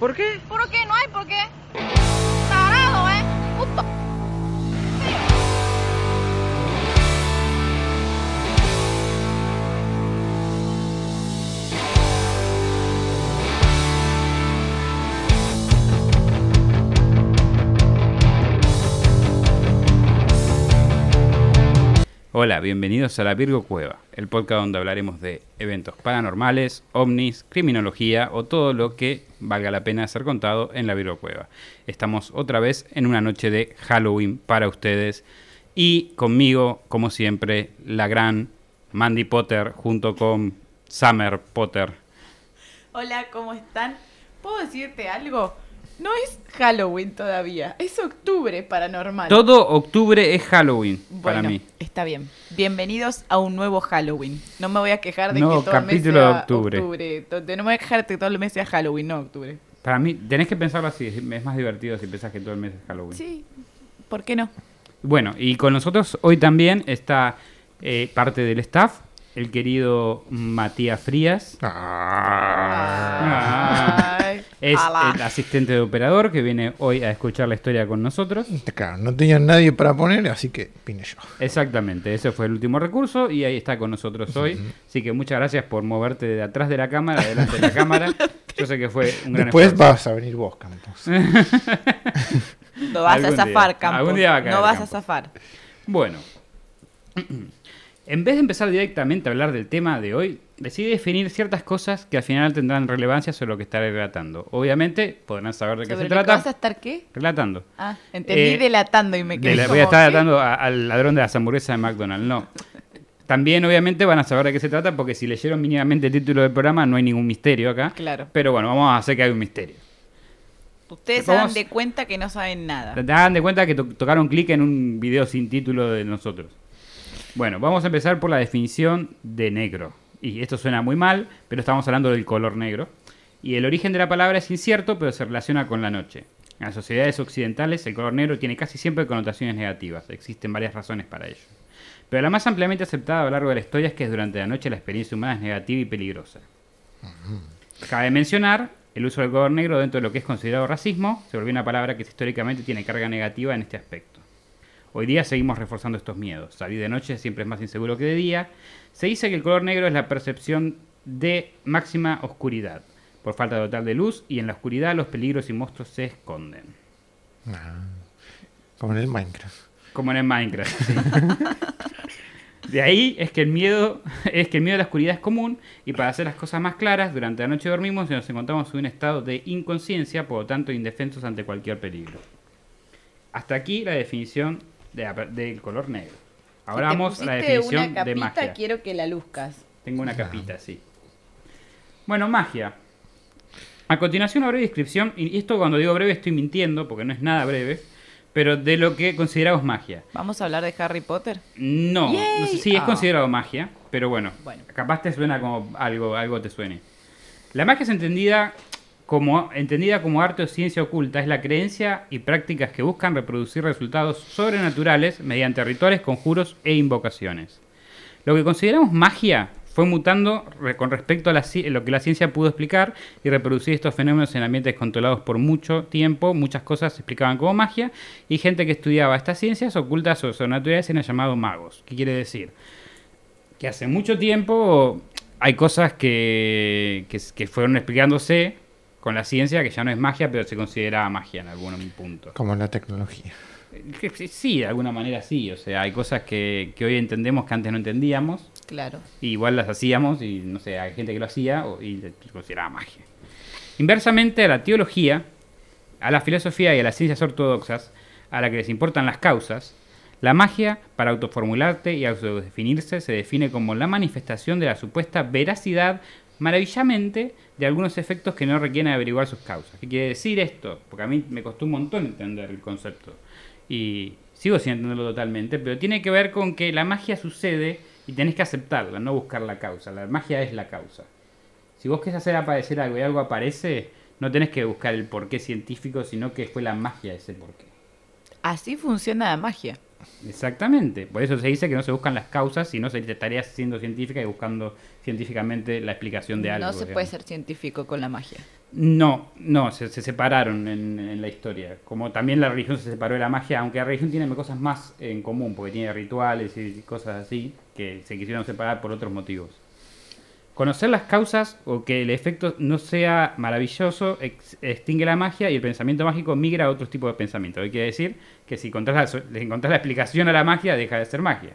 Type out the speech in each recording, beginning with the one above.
¿Por qué? ¿Por qué? No hay por qué. Hola, bienvenidos a la Virgo Cueva, el podcast donde hablaremos de eventos paranormales, ovnis, criminología o todo lo que valga la pena ser contado en la Virgo Cueva. Estamos otra vez en una noche de Halloween para ustedes y conmigo, como siempre, la gran Mandy Potter junto con Summer Potter. Hola, ¿cómo están? ¿Puedo decirte algo? No es Halloween todavía, es octubre paranormal. Todo octubre es Halloween para Bueno, mí. Está bien. Bienvenidos a un nuevo Halloween. No me voy a quejar de que todo el mes capítulo sea de octubre. To- No me voy a quejar de que todo el mes sea Halloween, no octubre. Para mí, tenés que pensarlo así, es más divertido si pensás que todo el mes es Halloween. Sí, ¿por qué no? Bueno, y con nosotros hoy también está eh, parte del staff, el querido Matías Frías. Ah. Ay, Es ala. el asistente de operador que viene hoy a escuchar la historia con nosotros. Claro, no tenía nadie para poner, así que vine yo. Exactamente, ese fue el último recurso y ahí está con nosotros hoy. Así que muchas gracias por moverte de atrás de la cámara, delante de la cámara. Yo sé que fue un gran Después esfuerzo. vas a venir vos, Campos. No vas a Algún día, zafar, Campos. algún día va a caer, no vas Campos. a zafar. Bueno, en vez de empezar directamente a hablar del tema de hoy, decidí definir ciertas cosas que al final tendrán relevancia sobre lo que estaré relatando. Obviamente podrán saber de qué ¿Sobre se trata. vas a estar qué? Relatando. Ah, entendí Eh, delatando y me De quedé la- como, voy a estar relatando al ladrón de las hamburguesas de McDonald's. No. También, obviamente, van a saber de qué se trata porque si leyeron mínimamente el título del programa, no hay ningún misterio acá. Claro. Pero bueno, vamos a hacer que hay un misterio. Ustedes Vamos- hagan de cuenta que no saben nada. Te dan de cuenta que to- tocaron clic en un video sin título de nosotros. Bueno, vamos a empezar por la definición de negro. Y esto suena muy mal, pero estamos hablando del color negro. Y el origen de la palabra es incierto, pero se relaciona con la noche. En las sociedades occidentales, el color negro tiene casi siempre connotaciones negativas. Existen varias razones para ello. Pero la más ampliamente aceptada a lo largo de la historia es que durante la noche la experiencia humana es negativa y peligrosa. Cabe mencionar el uso del color negro dentro de lo que es considerado racismo, se volvió una palabra que históricamente tiene carga negativa en este aspecto. Hoy día seguimos reforzando estos miedos. Salir de noche siempre es más inseguro que de día. Se dice que el color negro es la percepción de máxima oscuridad, por falta total de luz, y en la oscuridad los peligros y monstruos se esconden. Ah, como en el Minecraft. Como en el Minecraft. sí. De ahí es que el miedo es que el miedo a la oscuridad es común y para hacer las cosas más claras, durante la noche dormimos y nos encontramos en un estado de inconsciencia, por lo tanto indefensos ante cualquier peligro. Hasta aquí la definición de del color negro. Ahora Si vamos a la definición una de capita, magia. quiero que la luzcas. Tengo una capita, sí. Bueno, magia. A continuación, una breve descripción, y esto cuando digo breve estoy mintiendo, porque no es nada breve, pero de lo que consideramos magia. ¿Vamos a hablar de Harry Potter? No, Yay. no sé si es Ah. considerado magia, pero bueno, Bueno. capaz te suena como algo, algo te suene. La magia es entendida como, entendida como arte o ciencia oculta, es la creencia y prácticas que buscan reproducir resultados sobrenaturales mediante rituales, conjuros e invocaciones. Lo que consideramos magia fue mutando con respecto a la lo que la ciencia pudo explicar y reproducir estos fenómenos en ambientes controlados por mucho tiempo. Muchas cosas se explicaban como magia y gente que estudiaba estas ciencias ocultas o sobrenaturales eran llamados magos. ¿Qué quiere decir? Que hace mucho tiempo hay cosas que, que fueron explicándose con la ciencia que ya no es magia, pero se consideraba magia en algún punto. Como la tecnología. Sí, de alguna manera sí. O sea, hay cosas que, que hoy entendemos que antes no entendíamos. Claro. Y igual las hacíamos y no sé, hay gente que lo hacía o- y se consideraba magia. Inversamente a la teología, a la filosofía y a las ciencias ortodoxas, a la que les importan las causas, la magia, para autoformularte y autodefinirse, se define como la manifestación de la supuesta veracidad maravillamente de algunos efectos que no requieren averiguar sus causas. ¿Qué quiere decir esto? Porque a mí me costó un montón entender el concepto. Y sigo sin entenderlo totalmente, pero tiene que ver con que la magia sucede y tenés que aceptarla, no buscar la causa. La magia es la causa. Si vos querés hacer aparecer algo y algo aparece, no tenés que buscar el porqué científico, sino que fue la magia ese porqué. Así funciona la magia. Exactamente. Por eso se dice que no se buscan las causas, sino se estaría siendo científica y buscando científicamente la explicación de algo. no se digamos. puede ser científico con la magia. No, no, se, se separaron en, en la historia. Como también la religión se separó de la magia, aunque la religión tiene cosas más en común, porque tiene rituales y cosas así, que se quisieron separar por otros motivos. Conocer las causas o que el efecto no sea maravilloso ex- extingue la magia y el pensamiento mágico migra a otros tipos de pensamiento. Hay quiere decir que si encontrás la, le encontrás la explicación a la magia, deja de ser magia.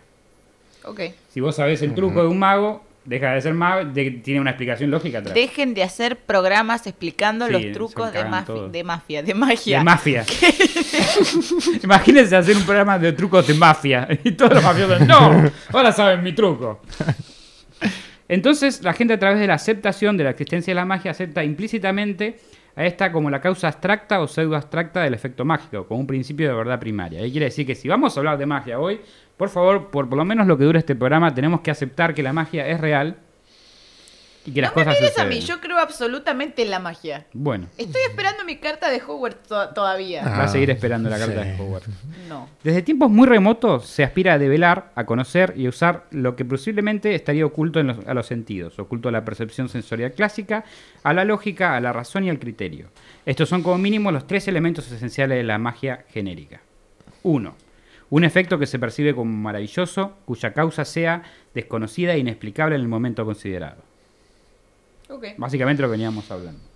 Ok. Si vos sabés el truco de un mago, deja de ser mago, de- tiene una explicación lógica atrás. Dejen de hacer programas explicando Sí, los trucos de, mafi- todo. de mafia, de magia. De mafia. Imagínense hacer un programa de trucos de mafia. Y todos los mafiosos, no, ahora saben mi truco. Entonces, la gente a través de la aceptación de la existencia de la magia acepta implícitamente a esta como la causa abstracta o pseudo abstracta del efecto mágico, como un principio de verdad primaria. Y quiere decir que si vamos a hablar de magia hoy, por favor, por, por lo menos lo que dura este programa, tenemos que aceptar que la magia es real y que las no me mires a mí, yo creo absolutamente en la magia. Bueno, Estoy esperando mi carta de Hogwarts to- todavía. va a Ah, seguir esperando la carta sí. de Hogwarts. No. Desde tiempos muy remotos se aspira a develar, a conocer y a usar lo que posiblemente estaría oculto en los- a los sentidos, oculto a la percepción sensorial clásica, a la lógica, a la razón y al criterio. Estos son como mínimo los tres elementos esenciales de la magia genérica. 1. Un efecto que se percibe como maravilloso, cuya causa sea desconocida e inexplicable en el momento considerado. Ok, Básicamente lo que veníamos hablando.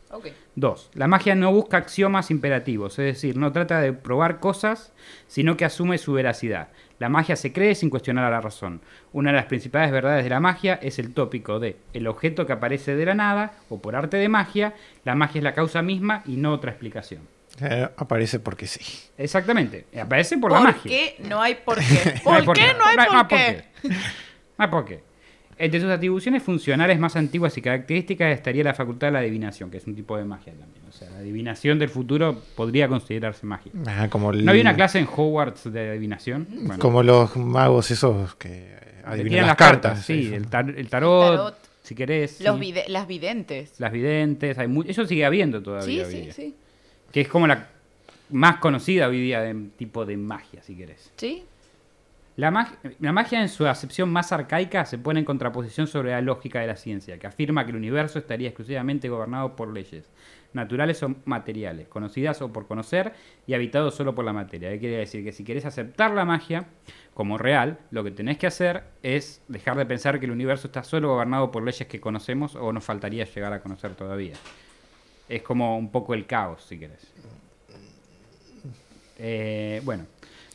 2. La magia no busca axiomas imperativos, es decir, no trata de probar cosas, sino que asume su veracidad. La magia se cree sin cuestionar a la razón. Una de las principales verdades de la magia es el tópico de el objeto que aparece de la nada o por arte de magia, la magia es la causa misma y no otra explicación. Eh, aparece porque sí. Exactamente, aparece por, ¿Por la magia. qué no hay por qué? No hay ¿Por qué no hay por qué? No hay por qué. Entre sus atribuciones funcionales más antiguas y características estaría la facultad de la adivinación, que es un tipo de magia también. O sea, la adivinación del futuro podría considerarse magia. Ah, como el- ¿No había una clase en Hogwarts de adivinación? Bueno, Como los magos esos que adivinan las cartas. Sí, eso. el, tar- el tarot, El tarot. si querés. Los sí. vide- las videntes. Las videntes, hay eso sigue habiendo Sí, todavía. sí, día. sí. Que es como la más conocida hoy día de tipo de magia, si querés. Sí. La, mag- la magia en su acepción más arcaica se pone en contraposición sobre la lógica de la ciencia, que afirma que el universo estaría exclusivamente gobernado por leyes, naturales o materiales, conocidas o por conocer y habitado solo por la materia. ¿Qué quiere decir? Que si querés aceptar la magia como real, lo que tenés que hacer es dejar de pensar que el universo está solo gobernado por leyes que conocemos o nos faltaría llegar a conocer todavía. Es como un poco el caos, si querés. Eh, bueno,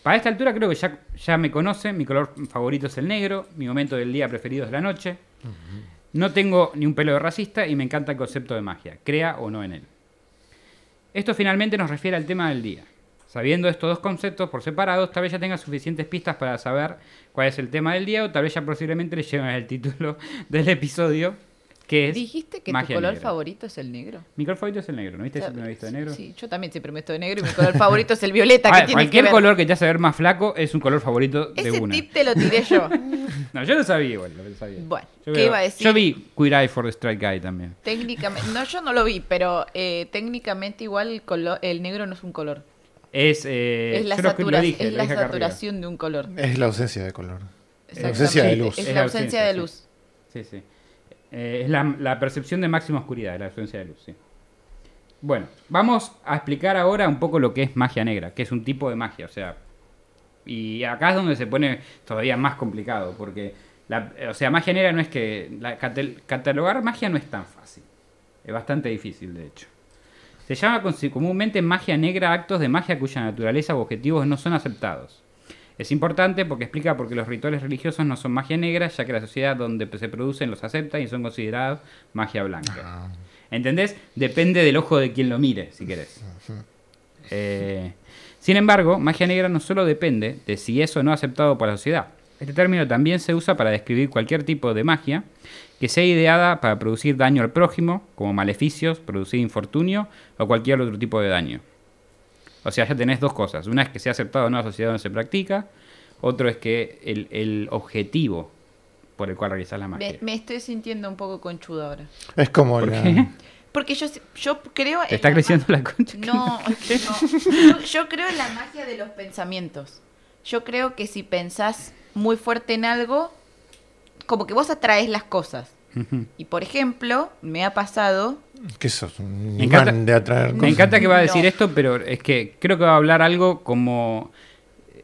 para esta altura creo que ya, ya me conocen. Mi color favorito es el negro. Mi momento del día preferido es la noche. No tengo ni un pelo de racista y me encanta el concepto de magia, crea o no en él. Esto finalmente nos refiere al tema del día. Sabiendo estos dos conceptos por separados, tal vez ya tenga suficientes pistas para saber cuál es el tema del día o tal vez ya posiblemente le lleven el título del episodio, que es ¿Dijiste que tu magia color negra. favorito es el negro? Mi color favorito es el negro, ¿no viste? O sea, Siempre me he visto de negro. Sí, yo también siempre me visto de negro y mi color favorito es el violeta. A que ver, tiene que cualquier ver? color que te hace ver más flaco es un color favorito de Ese una. tip te lo tiré yo. No, yo lo sabía igual, lo sabía. Bueno, Yo ¿qué veo- iba a decir? Yo vi Queer Eye for the Strike Guy también. Técnicamente, no, yo no lo vi, pero eh, técnicamente igual el, color, el negro no es un color. Es, eh, es la, yo lo, que lo satura- dije, es lo la dije acá arriba. saturación de un color. Es la ausencia de color. Exactamente. ausencia de luz. Es Es la la ausencia de luz. Sí, sí. Eh, es la, la percepción de máxima oscuridad, la ausencia de luz. Bueno, vamos a explicar ahora un poco lo que es magia negra, que es un tipo de magia, o sea... Y acá es donde se pone todavía más complicado, porque... La, o sea, magia negra no es que... Catalogar magia no es tan fácil. Es bastante difícil, de hecho. Se llama comúnmente magia negra actos de magia cuya naturaleza u objetivos no son aceptados. Es importante porque explica por qué los rituales religiosos no son magia negra, ya que la sociedad donde se producen los acepta y son considerados magia blanca. Ah, ¿Entendés? Depende del ojo de quien lo mire, si querés. Eh, sin embargo, magia negra no solo depende de si es o no aceptado por la sociedad. Este término también se usa para describir cualquier tipo de magia que sea ideada para producir daño al prójimo, como maleficios, producir infortunio o cualquier otro tipo de daño. O sea, ya tenés dos cosas. Una es que sea aceptado o no en la sociedad donde se practica. Otro es que el, el objetivo por el cual realizas la magia. Me, me estoy sintiendo un poco conchuda ahora. Es como ¿Por la. qué? Porque yo, yo creo ¿Te en está la creciendo la concha? No, no. Yo, yo creo en la magia de los pensamientos. yo creo que si pensás muy fuerte en algo, como que vos atraes las cosas. Y por ejemplo, me ha pasado. ¿Qué sos? Un Me encanta- de atraer Me cosas. encanta que va a decir No. esto, pero es que creo que va a hablar algo como...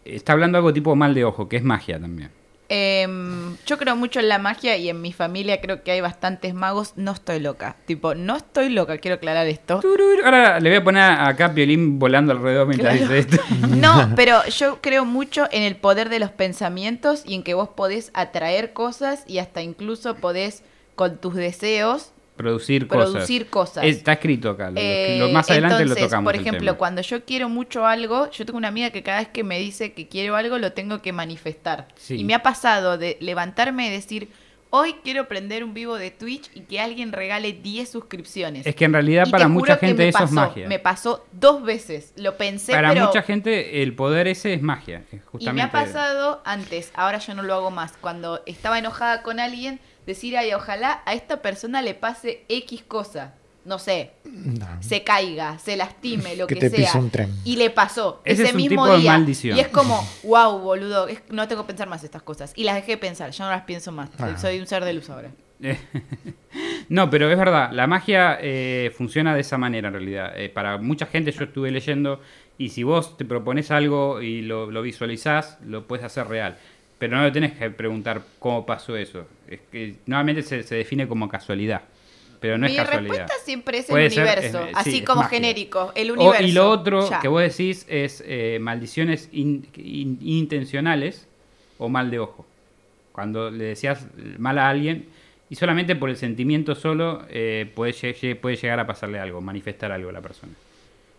Está hablando algo tipo mal de ojo, que es magia también. em, yo creo mucho en la magia y en mi familia creo que hay bastantes magos. No estoy loca. Tipo, no estoy loca, quiero aclarar esto. Ahora le voy a poner acá a Piolín volando alrededor mientras Claro. dice esto. No, pero yo creo mucho en el poder de los pensamientos y en que vos podés atraer cosas y hasta incluso podés con tus deseos Producir cosas. producir cosas. Está escrito acá. Lo, lo- Eh, lo- más adelante entonces, lo tocamos. Por ejemplo, cuando yo quiero mucho algo, yo tengo una amiga que cada vez que me dice que quiero algo lo tengo que manifestar. Sí. Y me ha pasado de levantarme y decir, hoy quiero prender un vivo de Twitch y que alguien regale 10 suscripciones. Es que en realidad Y para mucha gente me eso es pasó, magia. Me pasó dos veces. Lo pensé, Para pero... mucha gente el poder ese es magia. Y me ha pasado antes, ahora yo no lo hago más. Cuando estaba enojada con alguien, decir, ay, ojalá a esta persona le pase X cosa. No sé, No. se caiga, se lastime, lo Que que, te sea. pise un tren. Y le pasó Ese ese, es un mismo de día. maldición. Y es como, wow, boludo, es- no tengo que pensar más estas cosas. Y las dejé de pensar, ya no las pienso más. Soy- Ah. Soy un ser de luz ahora. no, pero es verdad, la magia eh, funciona de esa manera en realidad. Eh, para mucha gente yo estuve leyendo y si vos te propones algo y lo, lo visualizás, lo puedes hacer real. Pero no le tenés que preguntar cómo pasó eso. Es que normalmente se, se define como casualidad. Pero no Mi es casualidad. respuesta siempre es Puede el ser, universo, es- así sí, como genérico, el O- universo. y lo otro Ya. que vos decís es eh, maldiciones in- in- intencionales o mal de ojo. Cuando le decías mal a alguien y solamente por el sentimiento solo eh, puede, puede llegar a pasarle algo, manifestar algo a la persona.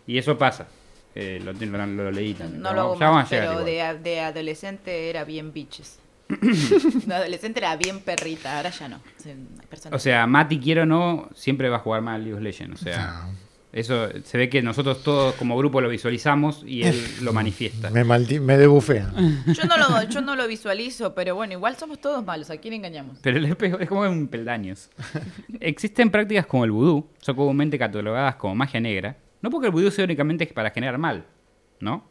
Y eso pasa. Eh, lo, lo- lo leí también. No Ya lo hago más, pero de, de adolescente era bien bitches. de adolescente era bien perrita, ahora ya no. Soy una persona- O sea, Mati, quiero o no, siempre va a jugar mal League of Legends. O sea, No. eso se ve que nosotros todos como grupo lo visualizamos y él lo manifiesta. Me, maldi me debufea. yo, no lo, yo no lo visualizo, pero bueno, igual somos todos malos. ¿A quién engañamos? Pero el espejo es como un peldaños. Existen prácticas como el vudú, son comúnmente catalogadas como magia negra, no porque el vudú sea únicamente para generar mal, ¿no?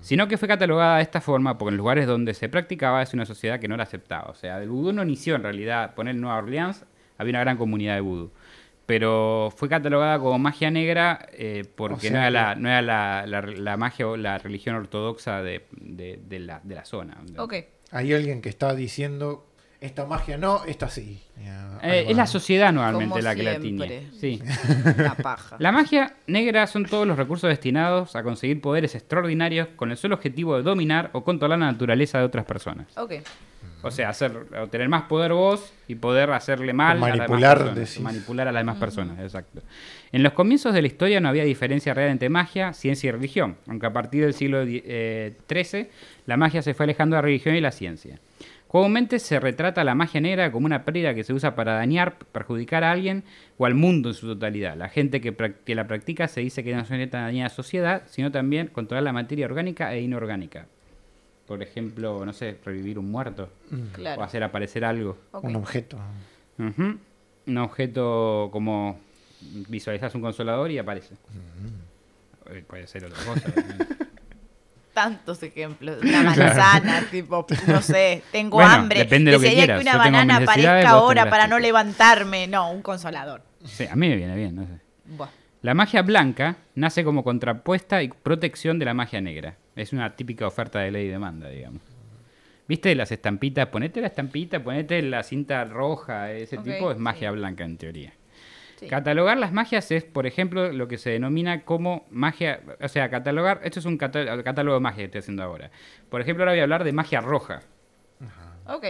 Sino que fue catalogada de esta forma porque en los lugares donde se practicaba es una sociedad que no la aceptaba. O sea, el vudú no inició en realidad, poner en Nueva Orleans, había una gran comunidad de vudú. Pero fue catalogada como magia negra eh, porque O sea no era, la, no era la, la- la magia o la religión ortodoxa de, de- de la, de la zona. Ok. Hay alguien que está diciendo, esta magia no, esta sí. Eh, es la sociedad normalmente Como la que la tiñe. Sí. La paja. La magia negra son todos los recursos destinados a conseguir poderes extraordinarios con el solo objetivo de dominar o controlar la naturaleza de otras personas. Ok. O sea, hacer, o tener más poder vos y poder hacerle mal O a las manipular, demás personas. manipular a las demás personas, exacto. En los comienzos de la historia no había diferencia real entre magia, ciencia y religión, aunque a partir del siglo XIII la magia se fue alejando de la religión y la ciencia. Comúnmente se retrata la magia negra como una pérdida que se usa para dañar, perjudicar a alguien o al mundo en su totalidad. La gente que, la practica se dice que no solo dañar a la sociedad, sino también controlar la materia orgánica e inorgánica. Por ejemplo, no sé, revivir un muerto o Claro. hacer aparecer algo. Un objeto. Un objeto como visualizas un consolador y aparece. Eh, Puede ser otra cosa. Tantos ejemplos. Una manzana, tipo, no sé, tengo Bueno, hambre. depende de lo que quieras. una Yo tengo mis banana aparezca ahora para no levantarme. No, un consolador. sí, a mí me viene bien, no sé. Buah. La magia blanca nace como contrapuesta y protección de la magia negra. Es una típica oferta de ley y demanda, digamos. ¿Viste las estampitas? Ponete la estampita, ponete la cinta roja, ese tipo es sí. magia blanca en teoría. Sí. Catalogar las magias es, por ejemplo, lo que se denomina como magia, o sea, catalogar, esto es un catá- catálogo de magia que estoy haciendo ahora. Por ejemplo, ahora voy a hablar de magia roja Ok.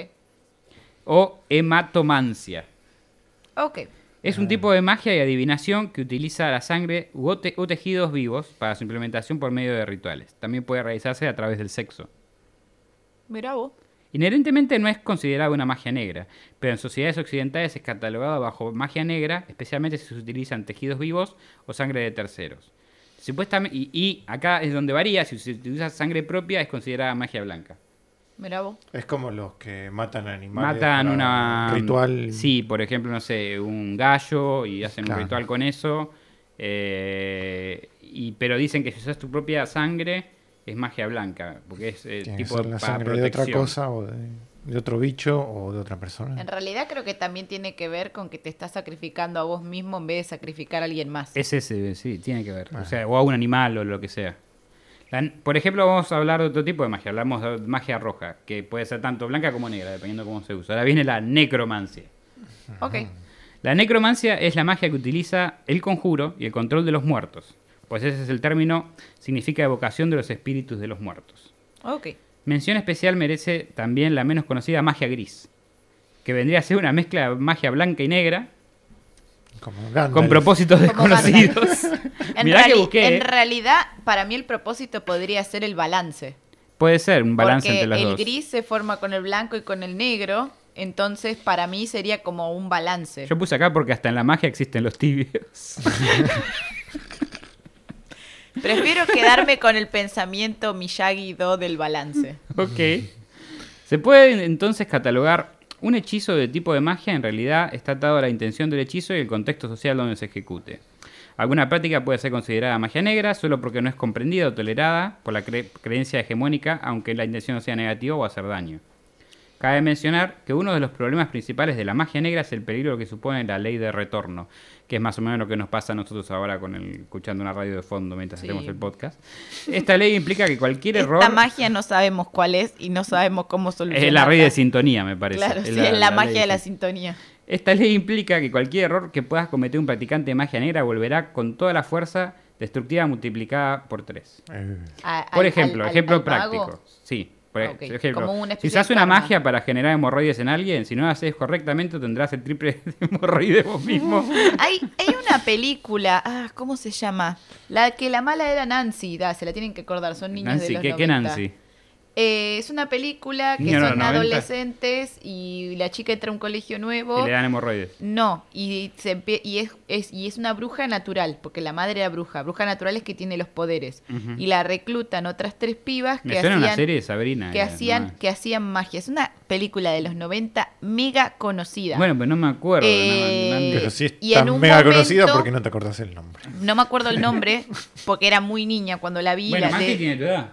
o hematomancia. Ok. Es un tipo de magia y adivinación que utiliza la sangre u, o te- u tejidos vivos para su implementación por medio de rituales. También puede realizarse a través del sexo. Mira vos. Inherentemente no es considerada una magia negra, pero en sociedades occidentales es catalogada bajo magia negra, especialmente si se utilizan tejidos vivos o sangre de terceros. Supuestamente, y, y acá es donde varía, si se utiliza sangre propia es considerada magia blanca. Es como los que matan animales. Matan una... Ritual. Sí, por ejemplo, no sé, un gallo y hacen Claro. un ritual con eso. eh, y, pero dicen que si usas tu propia sangre es magia blanca, porque es eh, tipo ser la sangre de otra cosa o de, de otro bicho o de otra persona. En realidad creo que también tiene que ver con que te estás sacrificando a vos mismo en vez de sacrificar a alguien más. Es ese, sí, tiene que ver. O sea, o a un animal o lo que sea. La- por ejemplo, vamos a hablar de otro tipo de magia. Hablamos de magia roja, que puede ser tanto blanca como negra, dependiendo de cómo se usa. Ahora viene la necromancia. Ok. La necromancia es la magia que utiliza el conjuro y el control de los muertos. Pues ese es el término, significa evocación de los espíritus de los muertos. Ok. Mención especial merece también la menos conocida magia gris, que vendría a ser una mezcla de magia blanca y negra Como con propósitos desconocidos. En, Mirá que busqué. en eh. realidad, para mí el propósito podría ser el balance. Puede ser un balance porque entre las el dos. gris se forma con el blanco y con el negro. Entonces, para mí sería como un balance. Yo puse acá porque hasta en la magia existen los tibios. Prefiero quedarme con el pensamiento Miyagi-Do del balance. ok. Se puede entonces catalogar un hechizo de tipo de magia, en realidad está atado a la intención del hechizo y el contexto social donde se ejecute. Alguna práctica puede ser considerada magia negra solo porque no es comprendida o tolerada por la cre- creencia hegemónica, aunque la intención sea negativa o hacer daño. Cabe mencionar que uno de los problemas principales de la magia negra es el peligro que supone la ley de retorno, que es más o menos lo que nos pasa a nosotros ahora con el, escuchando una radio de fondo mientras Sí. hacemos el podcast. Esta ley implica que cualquier error... Esta magia no sabemos cuál es y no sabemos cómo solucionarla. Es la ley de sintonía, me parece. Claro, Es sí, es la, magia ley de la sí. sintonía. Esta ley implica que cualquier error que puedas cometer un practicante de magia negra volverá con toda la fuerza destructiva multiplicada por 3. Eh, Por ejemplo, al- al- ejemplo al práctico. Sí, por Ah, ok. ejemplo. Como una Si usas de una karma. magia para generar hemorroides en alguien, si no lo haces correctamente, tendrás el triple de hemorroides vos mismo. Hay, hay una película, ah, ¿cómo se llama? La que la mala era Nancy, da, se la tienen que acordar, son niños de los ¿qué, qué 90. Nancy? Eh, es una película que son los 90. adolescentes y la chica entra a un colegio nuevo. Y le dan hemorroides. No, y, se y, es, es- y es una bruja natural, porque la madre era bruja. Bruja natural es que tiene los poderes. Y la reclutan otras tres pibas Me que una hacían, serie de Sabrina. que, eh, hacían, no. que hacían magia. Es una película de los 90 mega conocida. Bueno, pues no me acuerdo. Eh, no- no- pero sí y está en un mega conocida porque no te acordás el nombre. No me acuerdo el nombre, porque era muy niña cuando la vi. Bueno, la- de- tiene tu edad.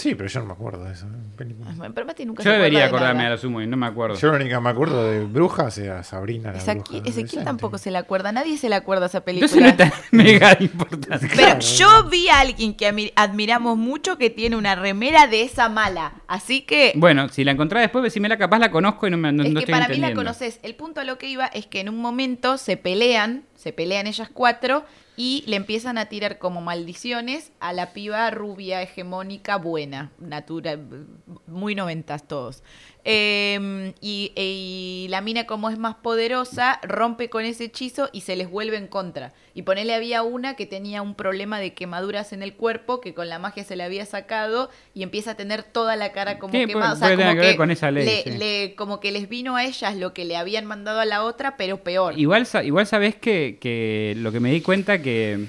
Sí, pero yo no me acuerdo de esa película. Pero Mati nunca Yo se debería acuerda de acordarme a nada. lo sumo y no me acuerdo. Yo la única que me acuerdo de brujas era Sabrina la Ezequiel, bruja Ezequiel adolescente. tampoco se la acuerda, nadie se la acuerda esa película. Entonces no es tan mega importante. Pero yo vi a alguien que ami- admiramos mucho que tiene una remera de esa mala. Así que Bueno, si la encontrás después, decímela, capaz la conozco y no, me, no, es no que estoy para mí la entendiendo. conoces. El punto a lo que iba es que en un momento se pelean, se pelean ellas cuatro y le empiezan a tirar como maldiciones a la piba rubia, hegemónica, buena, natural, muy noventas todos. Eh, y, y la mina como es más poderosa, rompe con ese hechizo y se les vuelve en contra. Y ponele había una que tenía un problema de quemaduras en el cuerpo que con la magia se le había sacado y empieza a tener toda la cara como Sí, quemada. puede- O sea, puede tener como que ver con esa ley, le- sí. le- como que les vino a ellas lo que le habían mandado a la otra, pero peor. Igual, igual sabés que, que lo que me di cuenta que,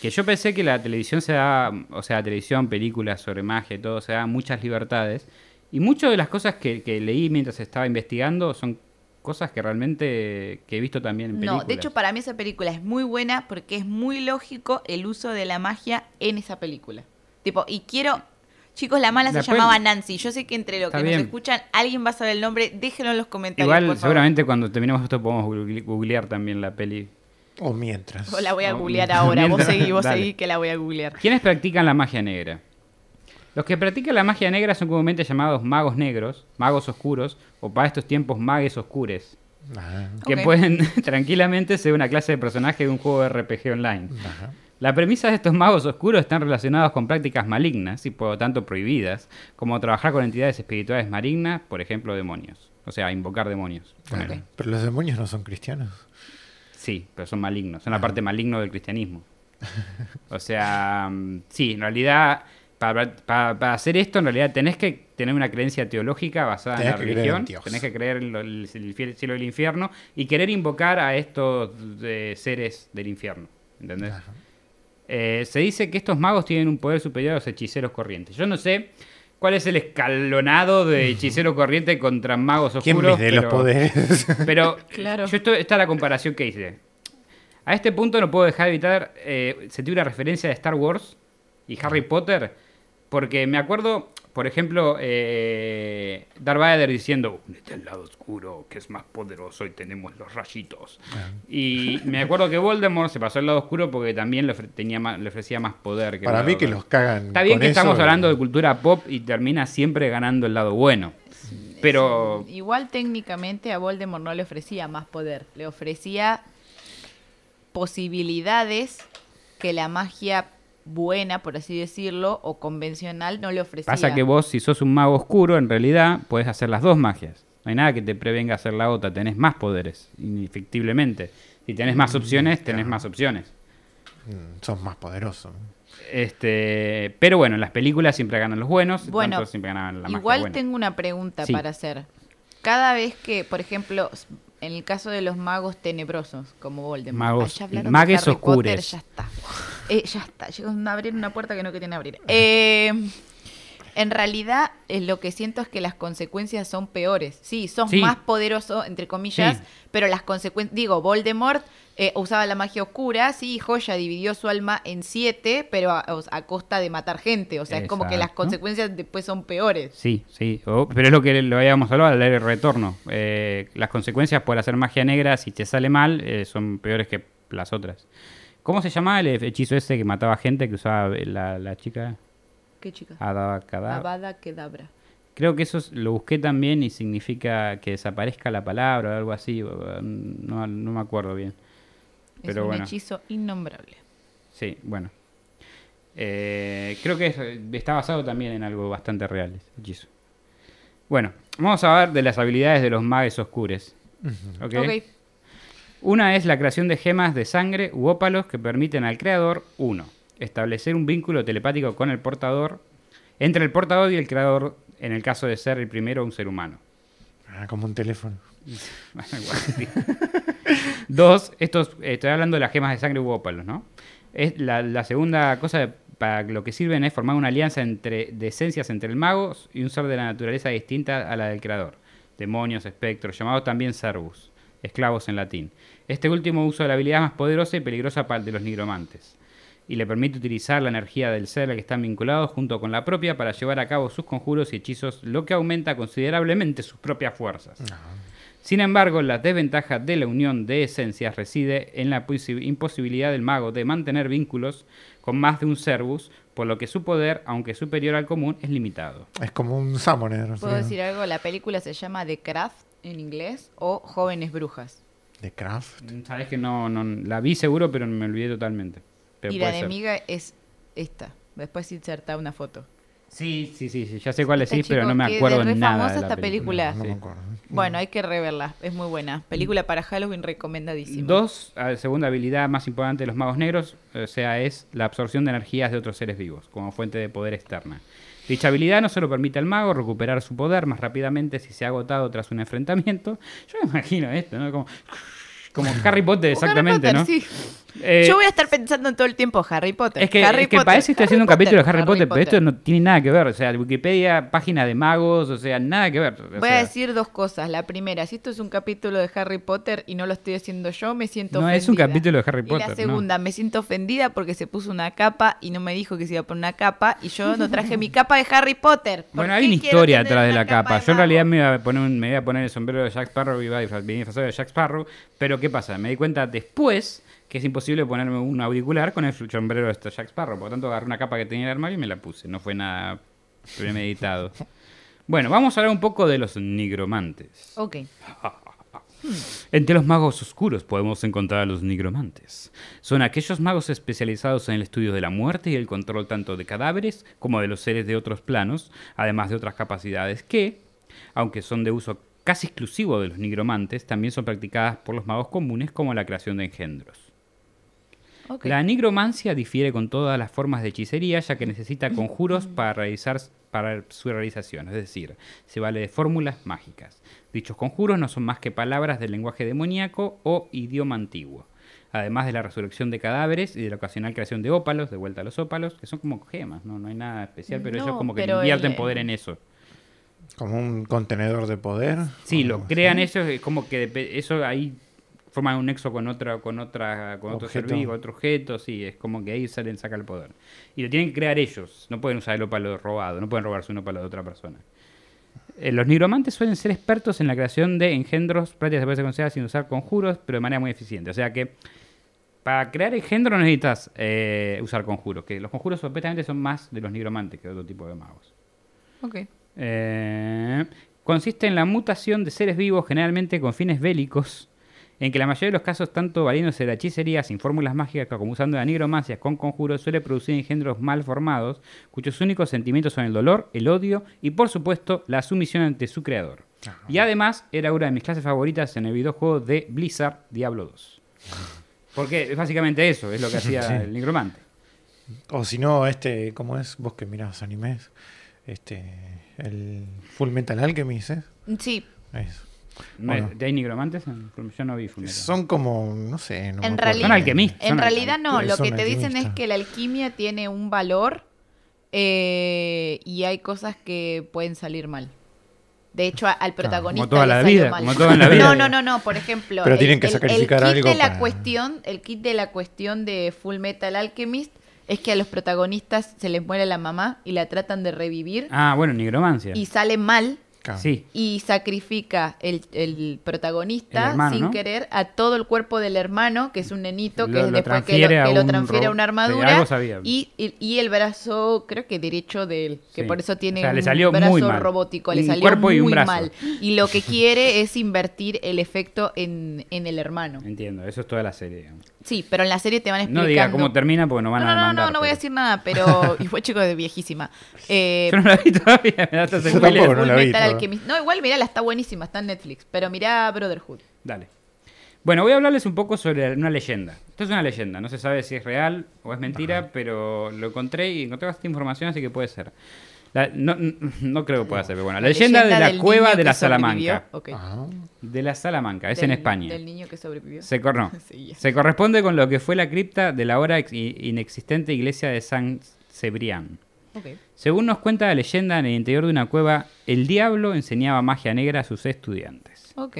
que yo pensé que la televisión se da, o sea, televisión, películas sobre magia y todo, se da muchas libertades. Y muchas de las cosas que, que leí mientras estaba investigando son cosas que realmente que he visto también en películas. No, de hecho para mí esa película es muy buena porque es muy lógico el uso de la magia en esa película. Tipo, y quiero... Chicos, la mala La se pueden- llamaba Nancy. Yo sé que entre lo Está que bien. nos escuchan, alguien va a saber el nombre. Déjenlo en los comentarios, Igual, por favor. seguramente cuando terminemos esto podemos google- googlear también la peli. O mientras. O la voy a googlear ahora. Vos seguí, vos dale. seguí que la voy a googlear. ¿Quiénes practican la magia negra? Los que practican la magia negra son comúnmente llamados magos negros, magos oscuros, o para estos tiempos magues oscures, Ajá, que Ok. pueden tranquilamente ser una clase de personaje de un juego de RPG online. ajá. La premisa de estos magos oscuros están relacionados con prácticas malignas y por lo tanto prohibidas, como trabajar con entidades espirituales malignas, por ejemplo demonios. O sea, invocar demonios. ponele. Ok. Pero los demonios no son cristianos. Sí, pero son malignos, son la parte maligno del cristianismo. O sea, mm, sí, en realidad, para, para- para hacer esto, en realidad tenés que tener una creencia teológica basada Tenés en la que creer en religión, Dios. tenés que creer en lo- el, el cielo y el infierno y querer invocar a estos eh, seres del infierno. ¿Entendés? Eh, se dice que estos magos tienen un poder superior a los hechiceros corrientes. Yo no sé cuál es el escalonado de hechicero corriente contra magos ¿Quién oscuros. los pero- poderes? pero Claro. yo esto, esta es la comparación que hice. A este punto no puedo dejar de evitar eh, sentir una referencia de Star Wars y Harry Potter Porque me acuerdo, por ejemplo, eh, Darth Vader diciendo, únete al lado oscuro, que es más poderoso y tenemos los rayitos. Y me acuerdo que Voldemort se pasó al lado oscuro porque también le, ofre- tenía más- le ofrecía más poder. Para el mí que los cagan. Está bien con que estamos eso, hablando de cultura pop y termina siempre ganando el lado bueno. Pero Igual técnicamente a Voldemort no le ofrecía más poder, le ofrecía posibilidades que la magia buena, por así decirlo, o convencional no le ofrecía. pasa que vos, si sos un mago oscuro, en realidad puedes hacer las dos magias. No hay nada que te prevenga hacer la otra. Tenés más poderes, indefectiblemente. Si tenés más opciones, tenés más opciones. Mm, Sos más poderosos. Este, pero bueno, en las películas siempre ganan los buenos, Bueno, tanto siempre ganan la magia Igual buena. tengo una pregunta Sí. para hacer. Cada vez que, por ejemplo, en el caso de los magos tenebrosos, como Voldemort, Magos- magues Potter, oscures. ya está. Eh, ya está, llegó a abrir una puerta que no querían abrir. Eh, en realidad, eh, lo que siento es que las consecuencias son peores. Sí, sos Sí. más poderoso, entre comillas, Sí. pero las consecuencias, digo, Voldemort eh, usaba la magia oscura, sí, Joya dividió su alma en siete, pero a, costa de matar gente. O sea, es como que las consecuencias después son peores. Sí, sí, o- pero es lo que lo habíamos hablado al leer el retorno. Eh, las consecuencias por hacer magia negra, si te sale mal, eh, son peores que las otras. ¿Cómo se llamaba el hechizo ese que mataba gente que usaba la, la chica? ¿Qué chica? Avada Kedavra. Creo que eso es- lo busqué también y significa que desaparezca la palabra o algo así. No, no me acuerdo bien. Pero es un bueno. hechizo innombrable. Sí, bueno. Eh, creo que es- está basado también en algo bastante real, ese hechizo. Bueno, vamos a ver de las habilidades de los mages oscures. Una es la creación de gemas de sangre u ópalos que permiten al creador, uno, establecer un vínculo telepático con el portador, entre el portador y el creador, en el caso de ser el primero un ser humano. Ah, como un teléfono. Dos, estos, estoy hablando de las gemas de sangre u ópalos, ¿no? Es la, segunda cosa para lo que sirven es formar una alianza entre, de esencias entre el mago y un ser de la naturaleza distinta a la del creador. Demonios, espectros, llamados también servus, esclavos en latín. Este último uso de la habilidad más poderosa y peligrosa para de los nigromantes. Y le permite utilizar la energía del ser al que están vinculados junto con la propia para llevar a cabo sus conjuros y hechizos, lo que aumenta considerablemente sus propias fuerzas. Sin embargo, la desventaja de la unión de esencias reside en la posi- imposibilidad del mago de mantener vínculos con más de un servus, por lo que su poder, aunque superior al común, es limitado. Es como un summoner. ¿Puedo sí. decir algo? La película se llama The Craft en inglés o Jóvenes Brujas. De craft. Sabes que no, no la vi seguro, pero me olvidé totalmente. Pero y la enemiga es esta. Después inserta una foto. Sí, sí, sí, sí, ya sé cuál decís, Este pero no me es acuerdo re nada famosa de la esta película. No Sí. me acuerdo. Bueno, hay que reverla. Es muy buena. Película para Halloween recomendadísima. Dos, la segunda habilidad más importante de los magos negros, o sea, es la absorción de energías de otros seres vivos, como fuente de poder externa. Dicha habilidad no solo permite al mago recuperar su poder más rápidamente si se ha agotado tras un enfrentamiento. Yo me imagino esto, ¿no? Como, como Harry Potter, Como Harry exactamente, Potter, ¿no? sí. Eh, Yo voy a estar pensando en todo el tiempo Harry Potter. es que, Harry es que Potter, parece que estoy Harry haciendo un capítulo de Harry, Potter, pero esto no tiene nada que ver. O sea, Wikipedia, página de magos, o sea, nada que ver. O Voy a decir dos cosas. La primera, si esto es un capítulo de Harry Potter y no lo estoy haciendo yo, me siento No ofendida. es un capítulo de Harry Y Potter, la no. segunda, me siento ofendida porque se puso una capa y no me dijo que se iba a poner una capa y yo no traje mi capa de Harry Potter. ¿Por Bueno, hay una historia detrás de la capa. de Yo en realidad me iba, a poner un- me iba a poner el sombrero de Jack Sparrow y iba a disfrazado de Jack Sparrow. Pero ¿qué pasa? Me di cuenta después que es imposible ponerme un auricular con el sombrero de este Jack Sparrow. Por lo tanto, agarré una capa que tenía en el armario y me la puse. No fue nada premeditado. Bueno, vamos a hablar un poco de los nigromantes. Ok. Entre los magos oscuros podemos encontrar a los nigromantes. Son aquellos magos especializados en el estudio de la muerte y el control tanto de cadáveres como de los seres de otros planos, además de otras capacidades que, aunque son de uso casi exclusivo de los nigromantes, también son practicadas por los magos comunes como la creación de engendros. La nigromancia difiere con todas las formas de hechicería, ya que necesita conjuros para, realizar, para su realización, es decir, se vale de fórmulas mágicas. Dichos conjuros no son más que palabras del lenguaje demoníaco o idioma antiguo, además de la resurrección de cadáveres y de la ocasional creación de ópalos, de vuelta a los ópalos, que son como gemas, no, no hay nada especial, pero No, ellos como que invierten el- poder en eso. Como un contenedor de poder. Sí, lo crean así. ellos, es como que eso ahí forman un nexo con otra, con otra, con otro ser Objeto. vivo, otro objeto, sí, es como que ahí salen, saca el poder. Y lo tienen que crear ellos, no pueden usar el ópalo robado, no pueden robarse un ópalo de otra persona. Eh, los nigromantes suelen ser expertos en la creación de engendros, prácticas de poder conseguidas sin usar conjuros, pero de manera muy eficiente. O sea que para crear engendros no necesitas eh, usar conjuros, que los conjuros supuestamente son más de los nigromantes que de otro tipo de magos. Ok. Eh, consiste en la mutación de seres vivos generalmente con fines bélicos, en que la mayoría de los casos, tanto valiéndose de la hechicería sin fórmulas mágicas como usando la nigromancia con conjuros, suele producir engendros mal formados, cuyos únicos sentimientos son el dolor, el odio y, por supuesto, la sumisión ante su creador. Y además, era una de mis clases favoritas en el videojuego de Blizzard Diablo 2. Porque es básicamente eso, es lo que hacía Sí. el nigromante. O si no, este, ¿cómo es? Vos que mirás animes. Este, el Full Metal Alchemist, ¿eh? Sí, Es- No, Bueno. ¿Hay nigromantes? Yo no vi Fullmetal. Son como, no sé, no en realidad, Son alquimistas, en son realidad no, lo que te dicen es que la alquimia tiene un valor eh, y hay cosas que pueden salir mal. De hecho, al protagonista como toda le la salió vida, mal. como todo en la vida. No, no, no, no, por ejemplo, Pero tienen que sacrificar el kit algo de la para- cuestión, el kit de la cuestión de Full Metal Alchemist es que a los protagonistas se les muere la mamá y la tratan de revivir Ah, bueno, nigromancia. y sale mal Claro. Sí. y sacrifica el, el protagonista El hermano, sin ¿no? querer a todo el cuerpo del hermano, que es un nenito que Lo- es lo después que lo, transfiere a que lo un transfiere a una armadura y, y, y el brazo, creo que derecho de él, que Sí. por eso tiene O sea, le un salió brazo muy mal. robótico, le Un salió cuerpo y un muy brazo. mal. Y lo que quiere es invertir el efecto en, en el hermano. Entiendo, eso es toda la serie. digamos. Sí, pero en la serie te van explicando. No diga cómo termina porque nos van no, a no, no, demandar. no, no voy a decir nada, pero. Y fue chico de viejísima. Eh, Yo no la vi todavía, me da hasta Yo spoiler. tampoco, no la vi. No, igual mirala, está buenísima, está en Netflix. Pero mirá Brotherhood. Dale. Bueno, voy a hablarles un poco sobre una leyenda. Esto es una leyenda, no se sabe si es real o es mentira, pero lo encontré y encontré bastante información, así que puede ser. La- no, no- creo que pueda ser, pero bueno. La, leyenda, de la cueva de la. Salamanca. Ah, De la Salamanca, es Del- en España. Del niño que sobrevivió. Se, cor- no. Sí, ya. Se corresponde con lo que fue la cripta de la ahora inexistente iglesia de San Cebrián. Según nos cuenta la leyenda, en el interior de una cueva, el diablo enseñaba magia negra a sus estudiantes. Ok.